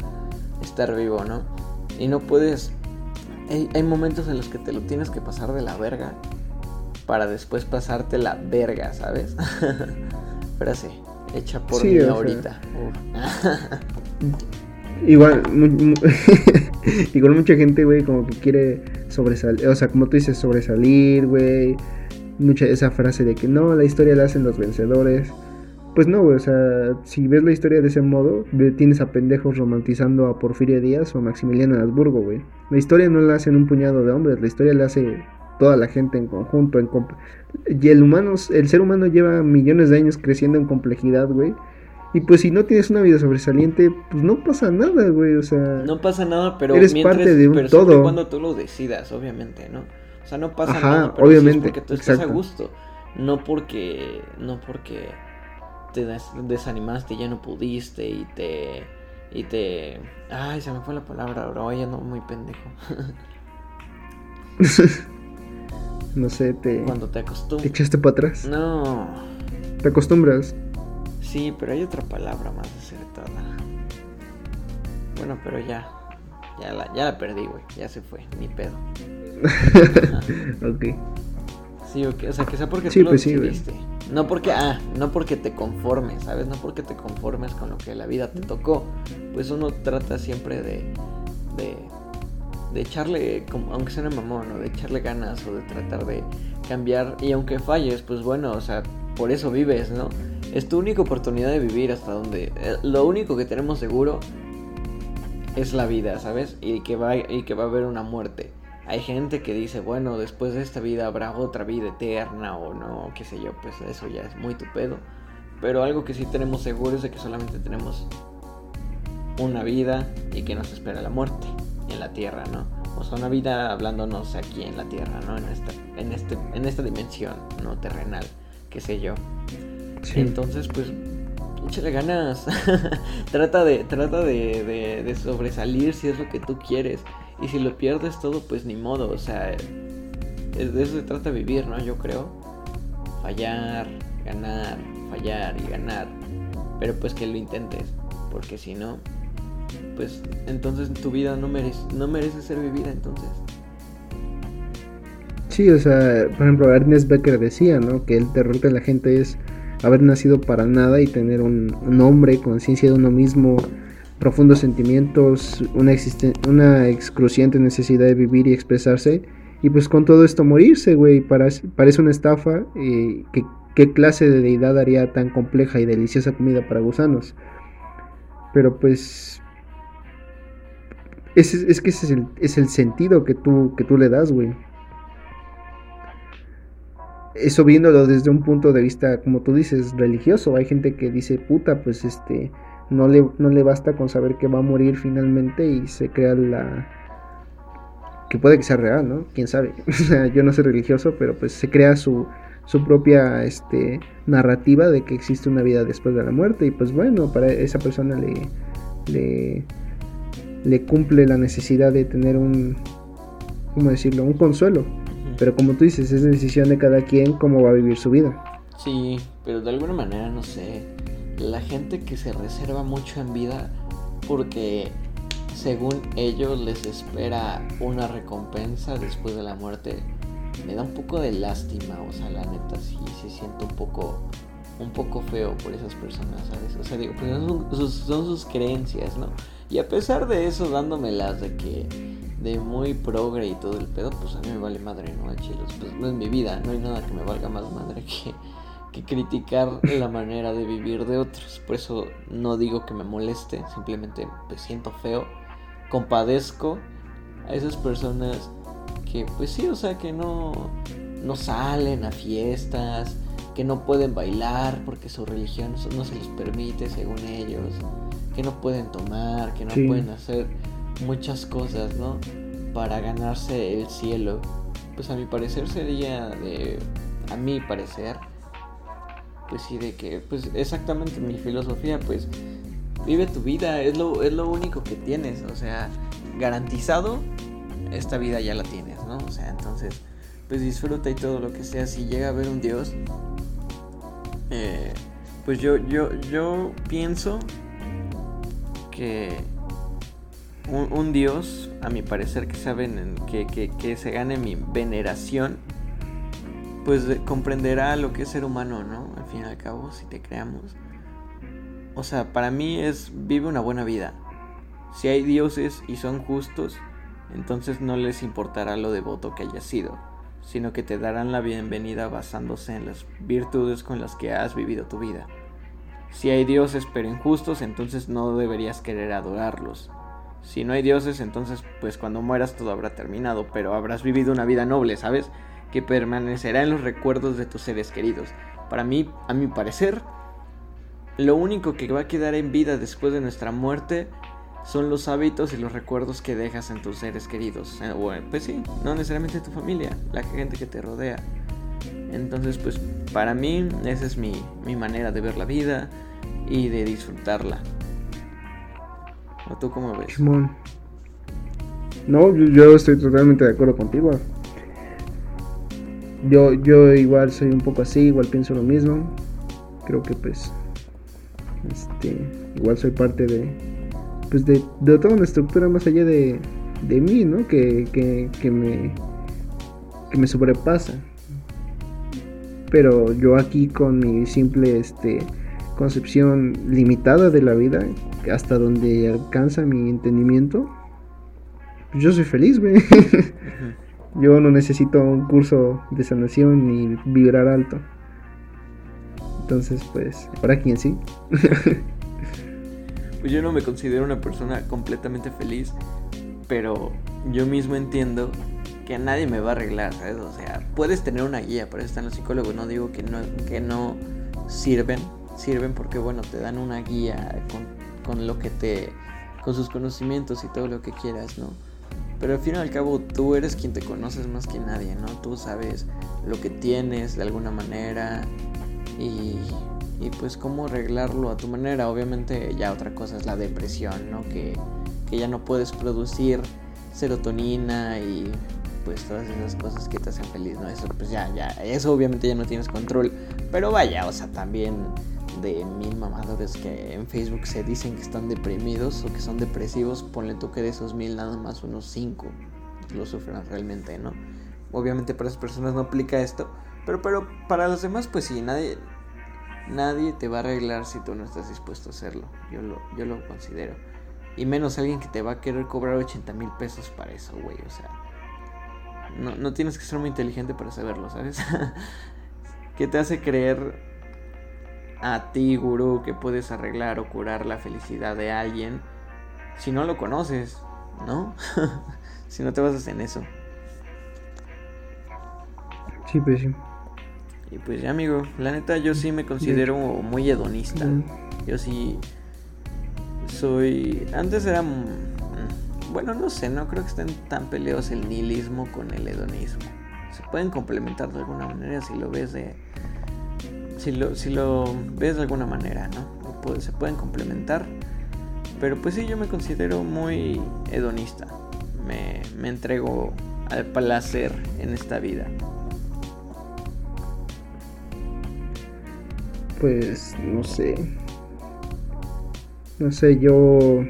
estar vivo, ¿no? Y no puedes... Hay, hay momentos en los que te lo tienes que pasar de la verga para después pasarte la verga, ¿sabes? Frase hecha por Sí, mí sea. ahorita. Igual, igual mucha gente, güey, como que quiere sobresalir, o sea, como tú dices, sobresalir, güey. Mucha esa frase de que no, la historia la hacen los vencedores. Pues no, güey, o sea, si ves la historia de ese modo, tienes a pendejos romantizando a Porfirio Díaz o a Maximiliano de Habsburgo, güey. La historia no la hacen un puñado de hombres, la historia la hace toda la gente en conjunto. En y el humano, el ser humano lleva millones de años creciendo en complejidad, güey. Y pues si no tienes una vida sobresaliente, pues no pasa nada, güey, o sea... No pasa nada, pero eres parte de un todo. cuando tú lo decidas, obviamente, ¿no? O sea, no pasa Ajá, nada, pero obviamente, sí es porque tú estás a gusto. No porque, no porque te des- desanimaste y ya no pudiste y te, y te... Ay, se me fue la palabra, bro, ya no muy pendejo. no sé, te, Cuando te te acostumbras... echaste para atrás. No, Te acostumbras. sí, pero hay otra palabra más acertada. Bueno, pero ya, ya la, ya la perdí, güey, ya se fue, ni pedo. ok. Sí, ok, o sea, que sea porque Sí, tú lo pues sí, güey. decidiste. no porque, ah, no porque te conformes, ¿sabes? No porque te conformes con lo que la vida te tocó. Pues uno trata siempre de, de, de echarle, aunque sea una mamón, ¿no? De echarle ganas o de tratar de cambiar. Y aunque falles, pues bueno, o sea, por eso vives, ¿no? Es tu única oportunidad de vivir hasta donde... eh, lo único que tenemos seguro es la vida, ¿sabes? Y que va, y que va a haber una muerte. Hay gente que dice, bueno, después de esta vida habrá otra vida eterna o no, qué sé yo, pues eso ya es muy tu pedo. Pero algo que sí tenemos seguro es de que solamente tenemos una vida y que nos espera la muerte en la tierra, ¿no? O sea, una vida hablándonos aquí en la tierra, ¿no? En esta, en este, en esta dimensión, no terrenal, qué sé yo. Sí. Entonces, pues, échale ganas. trata de, trata de, de, sobresalir si es lo que tú quieres. Y si lo pierdes todo, pues ni modo. O sea, de eso se trata vivir, ¿no? Yo creo. Fallar, ganar, fallar y ganar. Pero pues que lo intentes. Porque si no, pues entonces tu vida no merece, no merece ser vivida entonces. Sí, o sea, por ejemplo, Ernest Becker decía, ¿no? Que el terror de la gente es haber nacido para nada y tener un, un hombre, conciencia de uno mismo, profundos sentimientos, una, una necesidad de vivir y expresarse, y pues con todo esto morirse, güey, para- parece una estafa, y ¿qué, ¿qué clase de deidad haría tan compleja y deliciosa comida para gusanos? Pero pues... Es, es que ese es el, es el sentido que tú, que tú le das, güey eso viéndolo desde un punto de vista, como tú dices, religioso. Hay gente que dice, puta, pues este, no le, no le basta con saber que va a morir finalmente y se crea la... que puede que sea real, ¿no? Quién sabe. Yo no soy religioso, pero pues se crea su, su propia este, narrativa de que existe una vida después de la muerte y pues bueno, para esa persona le, le, le cumple la necesidad de tener un, ¿cómo decirlo? Un consuelo. Pero como tú dices, es decisión de cada quien cómo va a vivir su vida. Sí, pero de alguna manera, no sé, la gente que se reserva mucho en vida porque según ellos les espera una recompensa después de la muerte, me da un poco de lástima, o sea, la neta sí se siente un poco un poco feo por esas personas, ¿sabes? O sea, digo, pues son sus, son sus creencias, ¿no? Y a pesar de eso, dándomelas de que de muy progre y todo el pedo, pues a mí me vale madre, ¿no? Al chile, pues no es mi vida, no hay nada que me valga más madre que, que criticar la manera de vivir de otros. Por eso no digo que me moleste, simplemente me siento feo, compadezco a esas personas que, pues sí, o sea, que no, no salen a fiestas, que no pueden bailar porque su religión no se les permite según ellos, que no pueden tomar, que no Sí. pueden hacer muchas cosas, ¿no? Para ganarse el cielo. Pues a mi parecer sería de, a mi parecer, pues sí, de que, pues exactamente mi filosofía, pues vive tu vida, es lo, es lo único que tienes, o sea, garantizado, esta vida ya la tienes, ¿no? O sea, entonces, pues disfruta y todo lo que sea, si llega a haber un Dios, eh, pues yo, yo, yo pienso que un, Dios, a mi parecer, que saben que, que, se gane mi veneración, pues de- comprenderá lo que es ser humano, ¿no? Al fin y al cabo, si te creamos. O sea, para mí es vive una buena vida. Si hay dioses y son justos, entonces no les importará lo devoto que hayas sido, sino que te darán la bienvenida basándose en las virtudes con las que has vivido tu vida. Si hay dioses pero injustos, entonces no deberías querer adorarlos, Si no hay dioses, entonces pues cuando mueras todo habrá terminado, pero habrás vivido una vida noble, ¿sabes? Que permanecerá en los recuerdos de tus seres queridos. Para mí, a mi parecer, lo único que va a quedar en vida después de nuestra muerte son los hábitos y los recuerdos que dejas en tus seres queridos. Eh, pues sí, no necesariamente tu familia, la gente que te rodea. Entonces, pues para mí esa es mi, mi manera de ver la vida y de disfrutarla. ¿O tú cómo ves? No, yo estoy totalmente de acuerdo contigo. Yo, yo igual soy un poco así, igual pienso lo mismo. Creo que pues este, igual soy parte de pues de, toda una estructura más allá de, de mí, ¿no? Que, que, que me que me sobrepasa. Pero yo aquí con mi simple este concepción limitada de la vida, hasta donde alcanza mi entendimiento, pues yo soy feliz, güey. yo no necesito un curso de sanación ni vibrar alto. Entonces, pues, para quien sí. pues yo no me considero una persona completamente feliz, pero yo mismo entiendo que nadie me va a arreglar, ¿sabes? O sea, puedes tener una guía, por eso están los psicólogos, no digo que no, que no sirven, sirven porque bueno, te dan una guía con, lo que te con sus conocimientos y todo lo que quieras, ¿no? Pero al fin y al cabo tú eres quien te conoces más que nadie, ¿no? Tú sabes lo que tienes de alguna manera y, y pues cómo arreglarlo a tu manera. Obviamente ya otra cosa es la depresión, ¿no? Que, que ya no puedes producir serotonina y pues todas esas cosas que te hacen feliz, ¿no? Eso pues ya, ya, eso obviamente ya no tienes control. Pero vaya, o sea, también de mil mamadores que en Facebook se dicen que están deprimidos o que son depresivos, ponle tú que de esos mil nada más unos cinco lo sufren realmente, ¿no? Obviamente para esas personas no aplica esto, pero, pero para los demás pues sí, nadie, nadie te va a arreglar si tú no estás dispuesto a hacerlo, yo lo, yo lo considero. Y menos alguien que te va a querer cobrar 80 mil pesos para eso, güey, o sea. No, no tienes que ser muy inteligente para saberlo, ¿sabes? que te hace creer a ti, gurú, que puedes arreglar o curar la felicidad de alguien si no lo conoces, ¿no? si no te basas en eso. Sí, pues sí. Y pues ya, amigo, la neta yo sí me considero muy hedonista. Yo sí soy... Antes era... Bueno, no sé, no creo que estén tan peleados el nihilismo con el hedonismo. Se pueden complementar de alguna manera si lo ves de si lo, si lo ves de alguna manera, ¿no? se pueden complementar. Pero pues sí, yo me considero muy hedonista. Me, me entrego al placer en esta vida. Pues no sé. No sé, yo...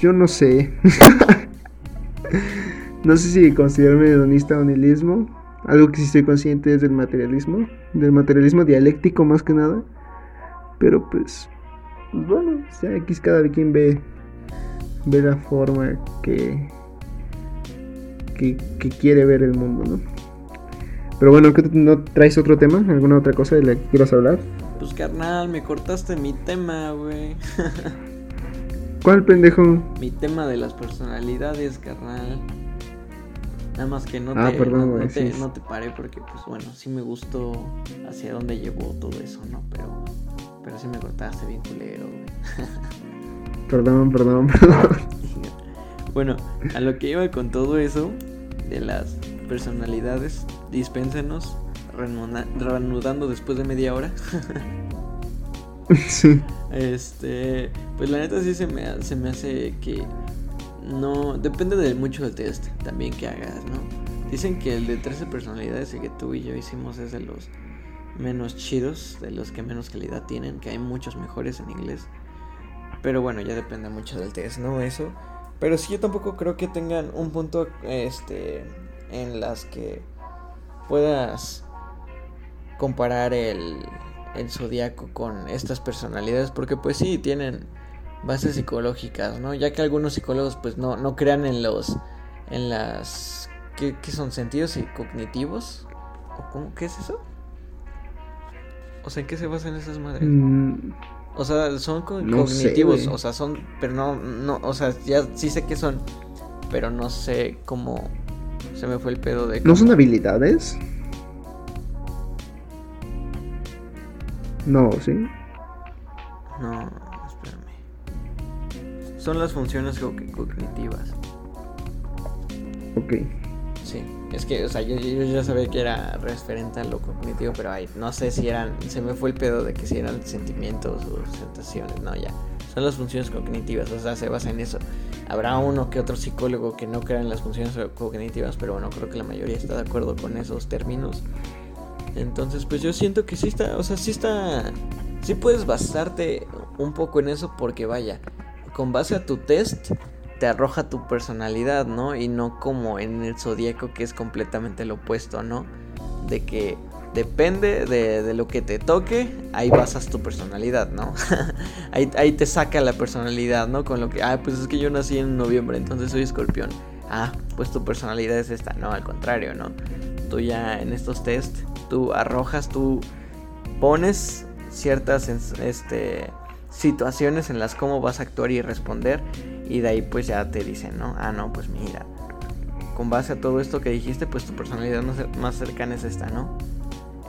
Yo no sé. no sé si considerarme hedonista o nihilismo. Algo que sí estoy consciente es del materialismo, del materialismo dialéctico más que nada. Pero pues, pues bueno, ya X cada quien ve, ve la forma que, que, quiere ver el mundo, ¿no? Pero bueno, ¿no traes otro tema? ¿Alguna otra cosa de la que quieras hablar? Pues carnal, me cortaste mi tema, güey. ¿Cuál pendejo? Mi tema de las personalidades, carnal. Nada más que no, ah, te, perdón, no, te, paré porque, pues bueno, sí me gustó hacia dónde llevó todo eso, ¿no? Pero, pero sí me cortaste bien culero, Perdón, perdón, perdón. bueno, a lo que iba con todo eso de las personalidades, dispénsenos, reanudando después de media hora. sí. Este, pues la neta sí se me, se me hace que no depende de mucho del test también que hagas, ¿no? Dicen que el de 13 personalidades el que tú y yo hicimos es de los menos chidos, de los que menos calidad tienen, que hay muchos mejores en inglés. Pero bueno, ya depende mucho del test, ¿no? Eso. Pero sí yo tampoco creo que tengan un punto este en las que puedas comparar el el zodiaco con estas personalidades porque pues sí tienen bases psicológicas, ¿no? Ya que algunos psicólogos pues no, no crean en los en las ¿qué, son sentidos y cognitivos o cómo qué es eso? O sea, ¿en qué se basan esas madres? Mm. O sea, son co- No sé, cognitivos, o sea, son, pero no, no, o sea, ya sí sé que son, pero no sé cómo se me fue el pedo de... ¿No son habilidades? No, ¿sí? No. Son las funciones co- cognitivas. Ok. Sí, es que, o sea, yo, yo ya sabía que era referente a lo cognitivo, pero ay, no sé si eran, se me fue el pedo de que si eran sentimientos o sensaciones, no, ya. Son las funciones cognitivas, o sea, se basa en eso. Habrá uno que otro psicólogo que no crea en las funciones cognitivas, pero bueno, creo que la mayoría está de acuerdo con esos términos. Entonces, pues yo siento que sí está, o sea, sí está, sí puedes basarte un poco en eso porque vaya, con base a tu test te arroja tu personalidad, ¿no? Y no como en el zodíaco que es completamente lo opuesto, ¿no? De que depende de, de lo que te toque, ahí basas tu personalidad, ¿no? ahí, ahí te saca la personalidad, ¿no? Con lo que, ah, pues es que yo nací en noviembre, entonces soy escorpión. Ah, pues tu personalidad es esta, no, al contrario, ¿no? Tú ya en estos test, tú arrojas, tú pones ciertas este, situaciones en las cómo vas a actuar y responder y de ahí pues ya te dicen, ¿no? Ah, no, pues mira, con base a todo esto que dijiste, pues tu personalidad más, cercana es esta, ¿no?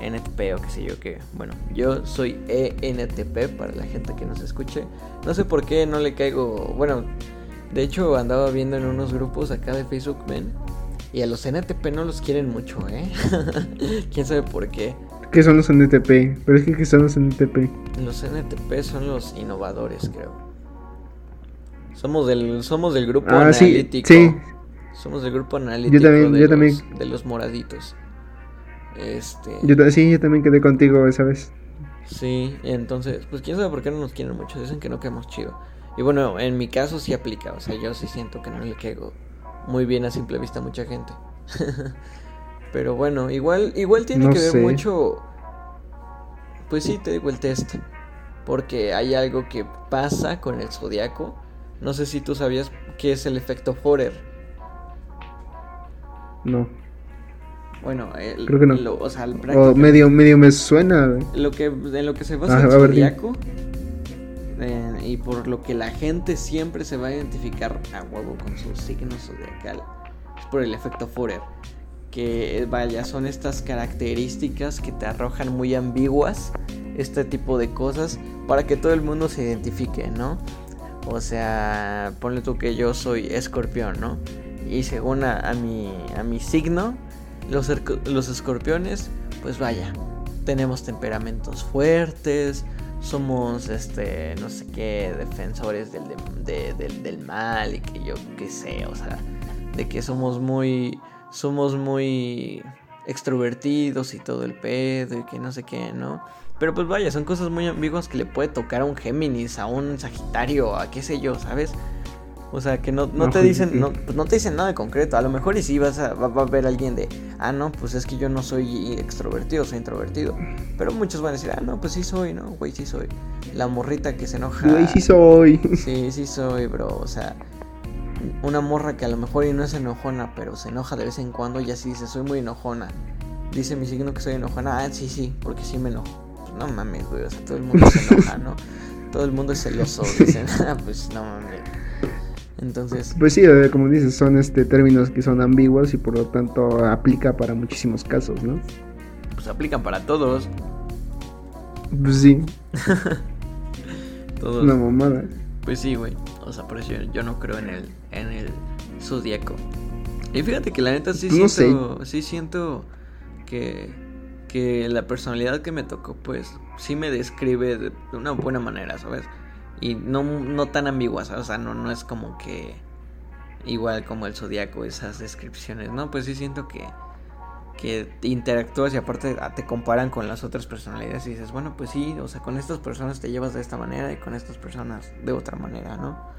NTP o qué sé yo que, bueno, yo soy ENTP para la gente que nos escuche. No sé por qué no le caigo, bueno, de hecho andaba viendo en unos grupos acá de Facebook, ven, y a los NTP no los quieren mucho, ¿eh? ¿Quién sabe por qué? ¿Qué son los NTP? Pero es que ¿qué son los NTP? Los NTP son los innovadores, creo. Somos del, somos del grupo Ah, analítico. sí. Somos del grupo analítico también- de, yo los, también. de los moraditos. Este. Yo, sí, yo también quedé contigo esa vez. Sí, entonces, pues quién sabe por qué no nos quieren mucho. Dicen que no quedamos chido. Y bueno, en mi caso sí aplica. O sea, yo sí siento que no le caigo muy bien a simple vista a mucha gente. Pero bueno, igual, igual tiene No que ver mucho. Pues sí, te digo el test. Porque hay algo que pasa con el zodiaco. No sé si tú sabías qué es el efecto Forer. No. Bueno, el- Creo que no. lo- o sea, O prácticamente- medio, medio me suena. lo que en lo que se basa Ah, el zodiaco eh, y por lo que la gente siempre se va a identificar a huevo con su signo zodiacal es por el efecto Forer que eh, vaya son estas características que te arrojan muy ambiguas este tipo de cosas para que todo el mundo se identifique no o sea ponle tú que yo soy escorpión no y según a, mi a mi signo los, los escorpiones pues vaya tenemos temperamentos fuertes, somos, este, no sé qué, defensores del, de- del, del mal y que yo qué sé, o sea, de que somos muy, somos muy extrovertidos y todo el pedo y que no sé qué, ¿no? Pero pues vaya, son cosas muy ambiguas que le puede tocar a un Géminis, a un Sagitario, a qué sé yo, ¿sabes? O sea, que no, no No, te dicen, sí. no, pues no te dicen nada de concreto. A lo mejor y sí vas a, va, va a haber alguien de, ah, no, pues es que yo no soy extrovertido, soy introvertido. Pero muchos van a decir, ah, no, pues sí soy, ¿no? Güey, sí soy. La morrita que se enoja. Güey, sí soy. Sí, sí soy, bro. O sea, una morra que a lo mejor y no es enojona, pero se enoja de vez en cuando y así dice, soy muy enojona. Dice mi signo que soy enojona. Ah, sí, sí, porque sí me enojo. No mames, güey. O sea, todo el mundo se enoja, ¿no? Todo el mundo es celoso. Dicen, ah, pues no mames. Entonces, Pues sí, como dices, son este términos que son ambiguos y por lo tanto aplica para muchísimos casos, ¿no? pues aplican para todos. Pues sí, Todos. una mamada. Pues sí, güey. O sea, por eso yo, yo no creo en el, en el zodíaco. Y fíjate que la neta sí No siento, sí siento que, que la personalidad que me tocó, pues, sí me describe de, una buena manera, ¿sabes? Y no, no tan ambigua, ¿sabes? o sea, no, no es como que igual como el zodíaco, esas descripciones, ¿no? Pues sí siento que, que interactúas y aparte ah, te comparan con las otras personalidades y dices, bueno, pues sí, o sea, con estas personas te llevas de esta manera y con estas personas de otra manera, ¿no?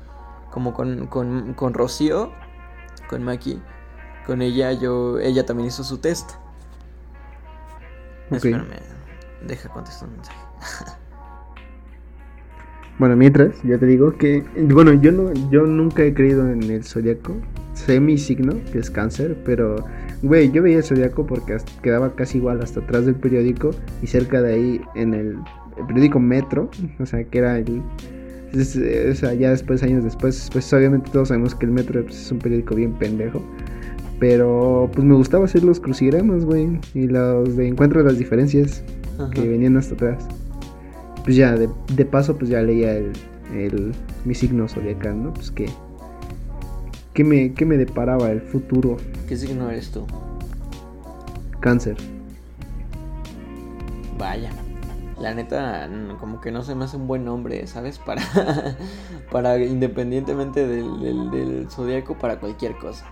Como con, con, con Rocío, con Maki, con ella yo, ella también hizo su test. Ok. Espérame, deja contestar un mensaje. Bueno, mientras, ya te digo que, bueno, yo no, yo nunca he creído en el zodiaco. Sé mi signo, que es cáncer, pero, güey, yo veía el zodiaco porque hasta- quedaba casi igual hasta atrás del periódico y cerca de ahí en el, el periódico Metro, o sea, que era el... es- o sea, ya después, años después, pues obviamente todos sabemos que el Metro pues, es un periódico bien pendejo. Pero pues me gustaba hacer los crucigramas, güey, y los de encuentro de las diferencias Ajá. que venían hasta atrás. Pues ya, de, de paso, pues ya leía el, el, mi signo zodiacal, ¿no? Pues que... ¿Qué me, qué me deparaba el futuro? ¿Qué signo eres tú? Cáncer. Vaya. La neta, como que no se me hace un buen nombre, ¿sabes? Para, para independientemente del, del, del zodiaco, para cualquier cosa.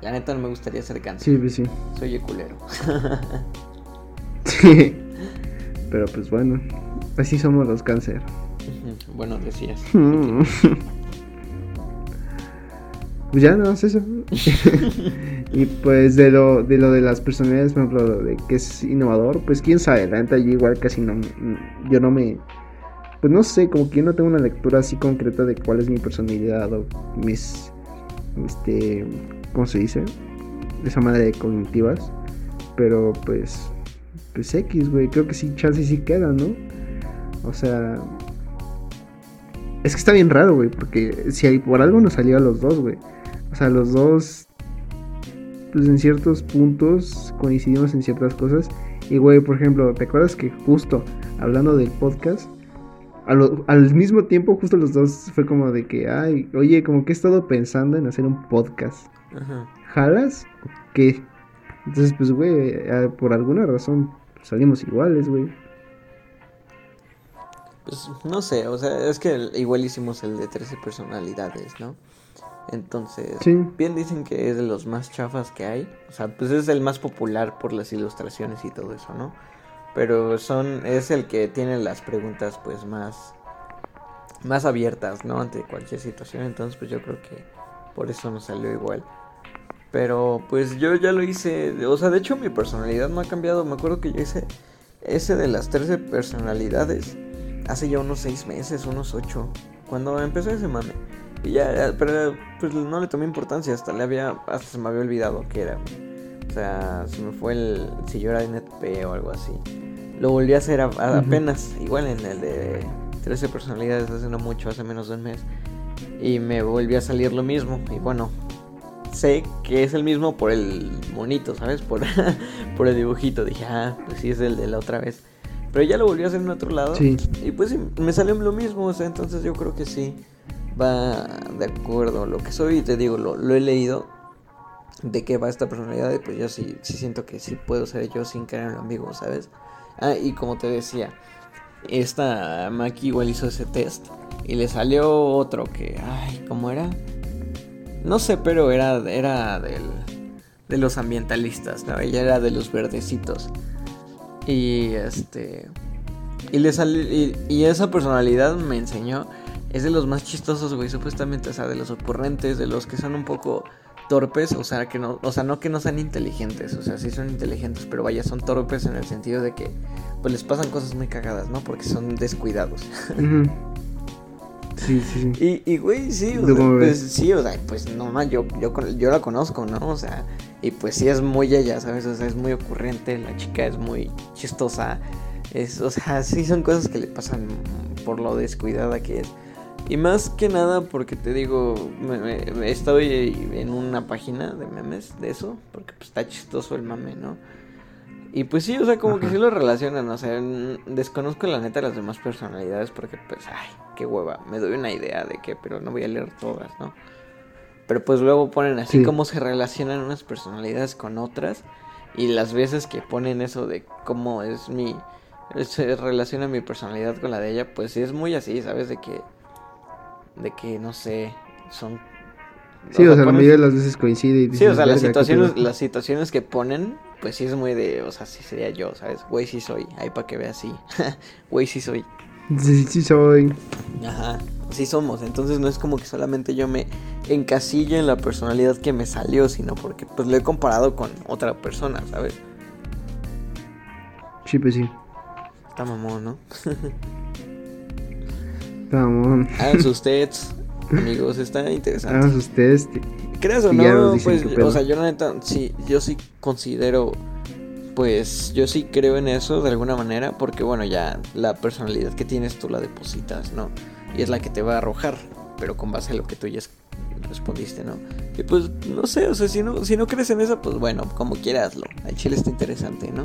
La neta no me gustaría ser cáncer. Sí, pues sí. Soy el culero. Sí. Pero pues bueno, así somos los cáncer. Bueno, decías. Pues ya no es eso. Y pues de lo, de lo de las personalidades, por ejemplo, lo de que es innovador, pues quién sabe, la neta yo igual casi no, yo no me, pues no sé, como que yo no tengo una lectura así concreta de cuál es mi personalidad o mis, este, ¿cómo se dice? Esa madre de cognitivas, pero pues, pues X, güey, creo que sí, chance sí queda, ¿no? O sea, es que está bien raro, güey, porque si hay, por algo nos salió a los dos, güey. O sea, los dos, pues en ciertos puntos coincidimos en ciertas cosas. Y, güey, por ejemplo, ¿te acuerdas que justo hablando del podcast, lo- al mismo tiempo, justo los dos fue como de que, ay, oye, como que he estado pensando en hacer un podcast. Ajá. ¿Jalas? ¿O qué? Entonces, pues, güey, por alguna razón salimos iguales, güey. Pues no sé, o sea, es que igual hicimos el de 13 personalidades, ¿no? Entonces, Sí. bien dicen que es de los más chafas que hay. O sea, pues es el más popular por las ilustraciones y todo eso, ¿no? Pero son, es el que tiene las preguntas pues más, más abiertas, ¿no? Ante cualquier situación. Entonces, pues yo creo que por eso nos salió igual. Pero pues yo ya lo hice, o sea, de hecho mi personalidad no ha cambiado. Me acuerdo que yo hice ese de las 13 personalidades hace ya unos 6 meses, unos 8, cuando empezó ese mame. Y ya, pero pues no le tomé importancia, hasta le había, hasta se me había olvidado que era. O sea, se me fue el, si yo era NTP o algo así. Lo volví a hacer a- a- Ujú. apenas, igual en el de 13 personalidades, hace no mucho, hace menos de un mes. Y me volvió a salir lo mismo. Y bueno, sé que es el mismo por el monito, ¿sabes? Por, por el dibujito. Dije, ah, pues sí es el de la otra vez. Pero ya lo volví a hacer en otro lado. Sí. Y pues sí, me salió lo mismo, o sea, entonces yo creo que sí va de acuerdo a lo que soy. Y te digo, lo, lo he leído de qué va esta personalidad. Y pues yo sí, sí siento que sí puedo ser yo sin caer en lo ambiguo, ¿sabes? Ah, y como te decía, esta Maki igual hizo ese test. Y le salió otro que, ay, ¿cómo era? No sé, pero era, era del, de los ambientalistas, ¿no? Ella era de los verdecitos. Y este. Y le y esa personalidad me enseñó. Es de los más chistosos, güey, supuestamente. O sea, de los ocurrentes, de los que son un poco torpes. O sea, que no. O sea, no que no sean inteligentes. O sea, sí son inteligentes. Pero vaya, son torpes en el sentido de que. Pues les pasan cosas muy cagadas, ¿no? Porque son descuidados. Sí, sí, sí. Y, y güey, sí, o ¿Tú sea, pues, sí, o sea, pues no más, yo, yo, yo la conozco, ¿no? O sea, y pues sí es muy ella, ¿sabes? O sea, es muy ocurrente, la chica es muy chistosa. Es, o sea, sí son cosas que le pasan por lo descuidada que es. Y más que nada porque te digo, me- me- estoy en una página de memes de eso, porque pues está chistoso el mame, ¿no? Y pues sí, o sea, como que sí lo relacionan, o sea, desconozco la neta las demás personalidades porque pues, ay, qué hueva, me doy una idea de qué, pero no voy a leer todas, ¿no? Pero pues luego ponen así Sí. cómo se relacionan unas personalidades con otras y las veces que ponen eso de cómo es mi, se relaciona mi personalidad con la de ella, pues sí es muy así, ¿sabes? De que, de que, no sé, son... Sí, o sea, la mayoría de las veces coincide. y Sí, dices, o sea, las "Verga, qué situaciones, pedo". las situaciones que ponen, pues sí es muy de, o sea, sí sería yo, ¿sabes? Güey, sí soy, ahí para que veas, sí. Güey, sí soy. Sí, sí soy. Ajá, sí somos. Entonces no es como que solamente yo me encasille en la personalidad que me salió, sino porque pues lo he comparado con otra persona, ¿sabes? Sí, pues sí. Está mamón, ¿no? Vamos. Hagan sus tests, amigos, está interesante. Hagan sus test. ¿Crees o no? Pues, o sea, yo la neta, sí, yo sí considero pues yo sí creo en eso de alguna manera, porque bueno, ya la personalidad que tienes tú la depositas, ¿no? Y es la que te va a arrojar, pero con base a lo que tú ya respondiste, ¿no? Y pues no sé, o sea, si no, si no crees en eso, pues bueno, como quieras, lo. El chile está interesante, ¿no?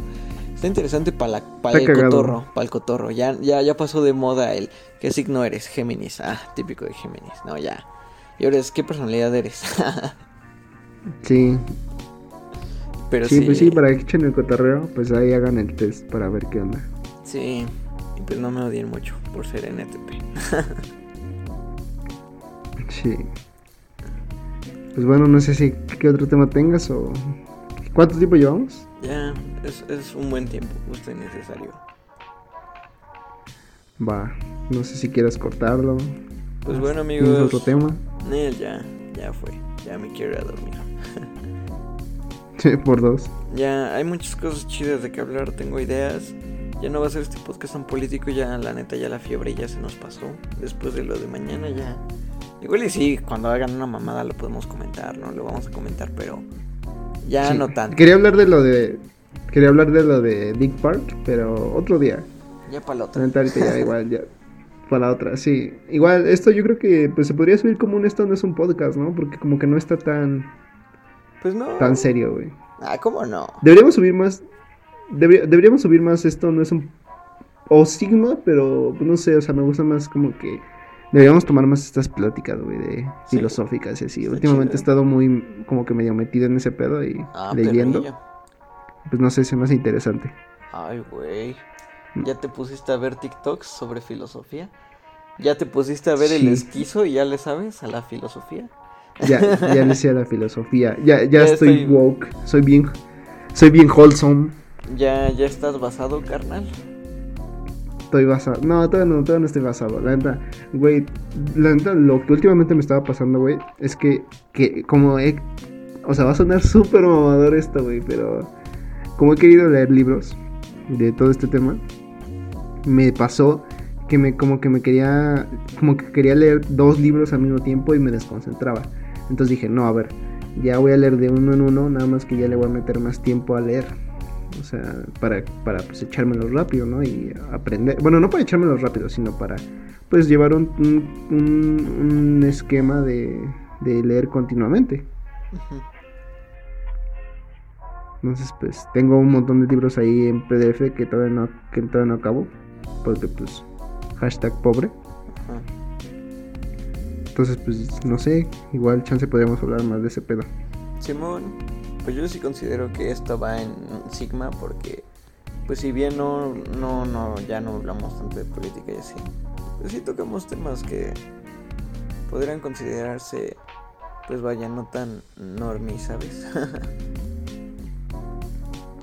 Está interesante para el cotorro, para el cotorro. Ya, ya, ya pasó de moda el ¿qué signo eres? Géminis. Ah, típico de Géminis. No, ya. Y ahora es ¿qué personalidad eres? sí. Pero sí, pues sí, para que echen el cotorreo, pues ahí hagan el test para ver qué onda. Sí, y pues no me odien mucho por ser NTP. sí. Pues bueno, no sé si qué otro tema tengas o... ¿Cuánto tiempo llevamos? Ya, es, un buen tiempo, justo y necesario. Va, no sé si quieras cortarlo. Pues bueno, amigos. otro tema? ya, ya fue. Ya me quiero ir a dormir. sí, por dos. Ya, hay muchas cosas chidas de que hablar, tengo ideas. Ya no va a ser este podcast tan político, ya la neta, ya la fiebre ya se nos pasó. Después de lo de mañana ya Igual y sí, cuando hagan una mamada lo podemos comentar, ¿no? Lo vamos a comentar, pero ya no tanto. Quería hablar de lo de quería hablar de lo de Dick Park, pero otro día. Ya para la otra. Ahorita ya igual ya para la otra, sí. Igual esto yo creo que pues se podría subir como un esto no es un podcast, ¿no? Porque como que no está tan pues no. Tan serio, güey. Ah, ¿cómo no? Deberíamos subir más deberíamos subir más esto no es un o Sigma, pero pues, no sé, o sea, me gusta más como que Deberíamos tomar más estas pláticas, güey, de filosóficas y así. Últimamente he estado muy, como que medio metido en ese pedo y ah, leyendo. Pues no sé, se me hace interesante. Ay, güey. ¿Ya te pusiste a ver TikToks sobre filosofía? ¿Ya te pusiste a ver el esquizo y ya le sabes a la filosofía? Ya, ya le sé a la filosofía. Ya, ya, estoy, woke. Soy bien, soy bien wholesome. ¿Ya, ya estás basado, carnal? Estoy basado. No, todavía no, todavía no estoy basado. La neta, güey, la neta, lo que últimamente me estaba pasando, güey, es que, que como he... O sea, va a sonar súper mamador esto, güey, pero como he querido leer libros de todo este tema, me pasó que me como que me quería como que quería leer dos libros al mismo tiempo y me desconcentraba. Entonces dije, no, a ver, ya voy a leer de uno en uno, nada más que ya le voy a meter más tiempo a leer o sea, para, para pues echármelo rápido, ¿no? Y aprender, bueno, no para echármelo rápido, sino para pues llevar un, un, esquema de, de, leer continuamente. Entonces, pues tengo un montón de libros ahí en PDF que todavía no, que todavía no acabo, porque pues hashtag pobre. Entonces, pues no sé, igual chance podríamos hablar más de ese pedo. Simón, pues yo sí considero que esto va en Sigma porque, pues si bien no, no, no, ya no hablamos tanto de política y así, pues sí tocamos temas que podrían considerarse, pues vaya, no tan normis, ¿sabes?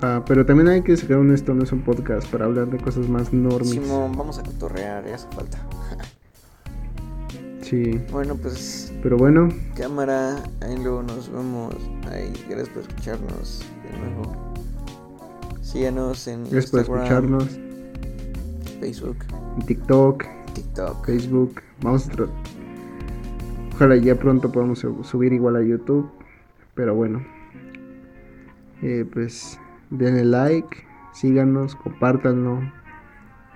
ah, pero también hay que sacar un esto, no es un podcast para hablar de cosas más normis. Simón, vamos a cotorrear, ya hace falta. Sí. Bueno, pues pero bueno. Cámara, ahí luego nos vemos. Ahí, gracias por escucharnos de nuevo. Síganos en gracias por escucharnos. Facebook. TikTok. TikTok. Facebook. Vamos a Ojalá ya pronto podamos subir igual a YouTube. Pero bueno. Eh, pues denle like. Síganos, compártanlo.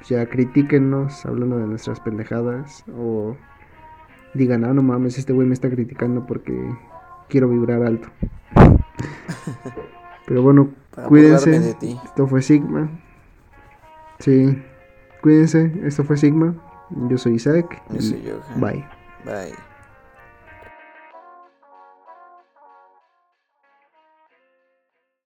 Ya critíquenos hablando de nuestras pendejadas. O digan, ah, no mames, este güey me está criticando porque quiero vibrar alto. Pero bueno, cuídense. Esto fue Sigma. Sí, cuídense. Esto fue Sigma. Yo soy Isaac. Yo soy Bye. Bye.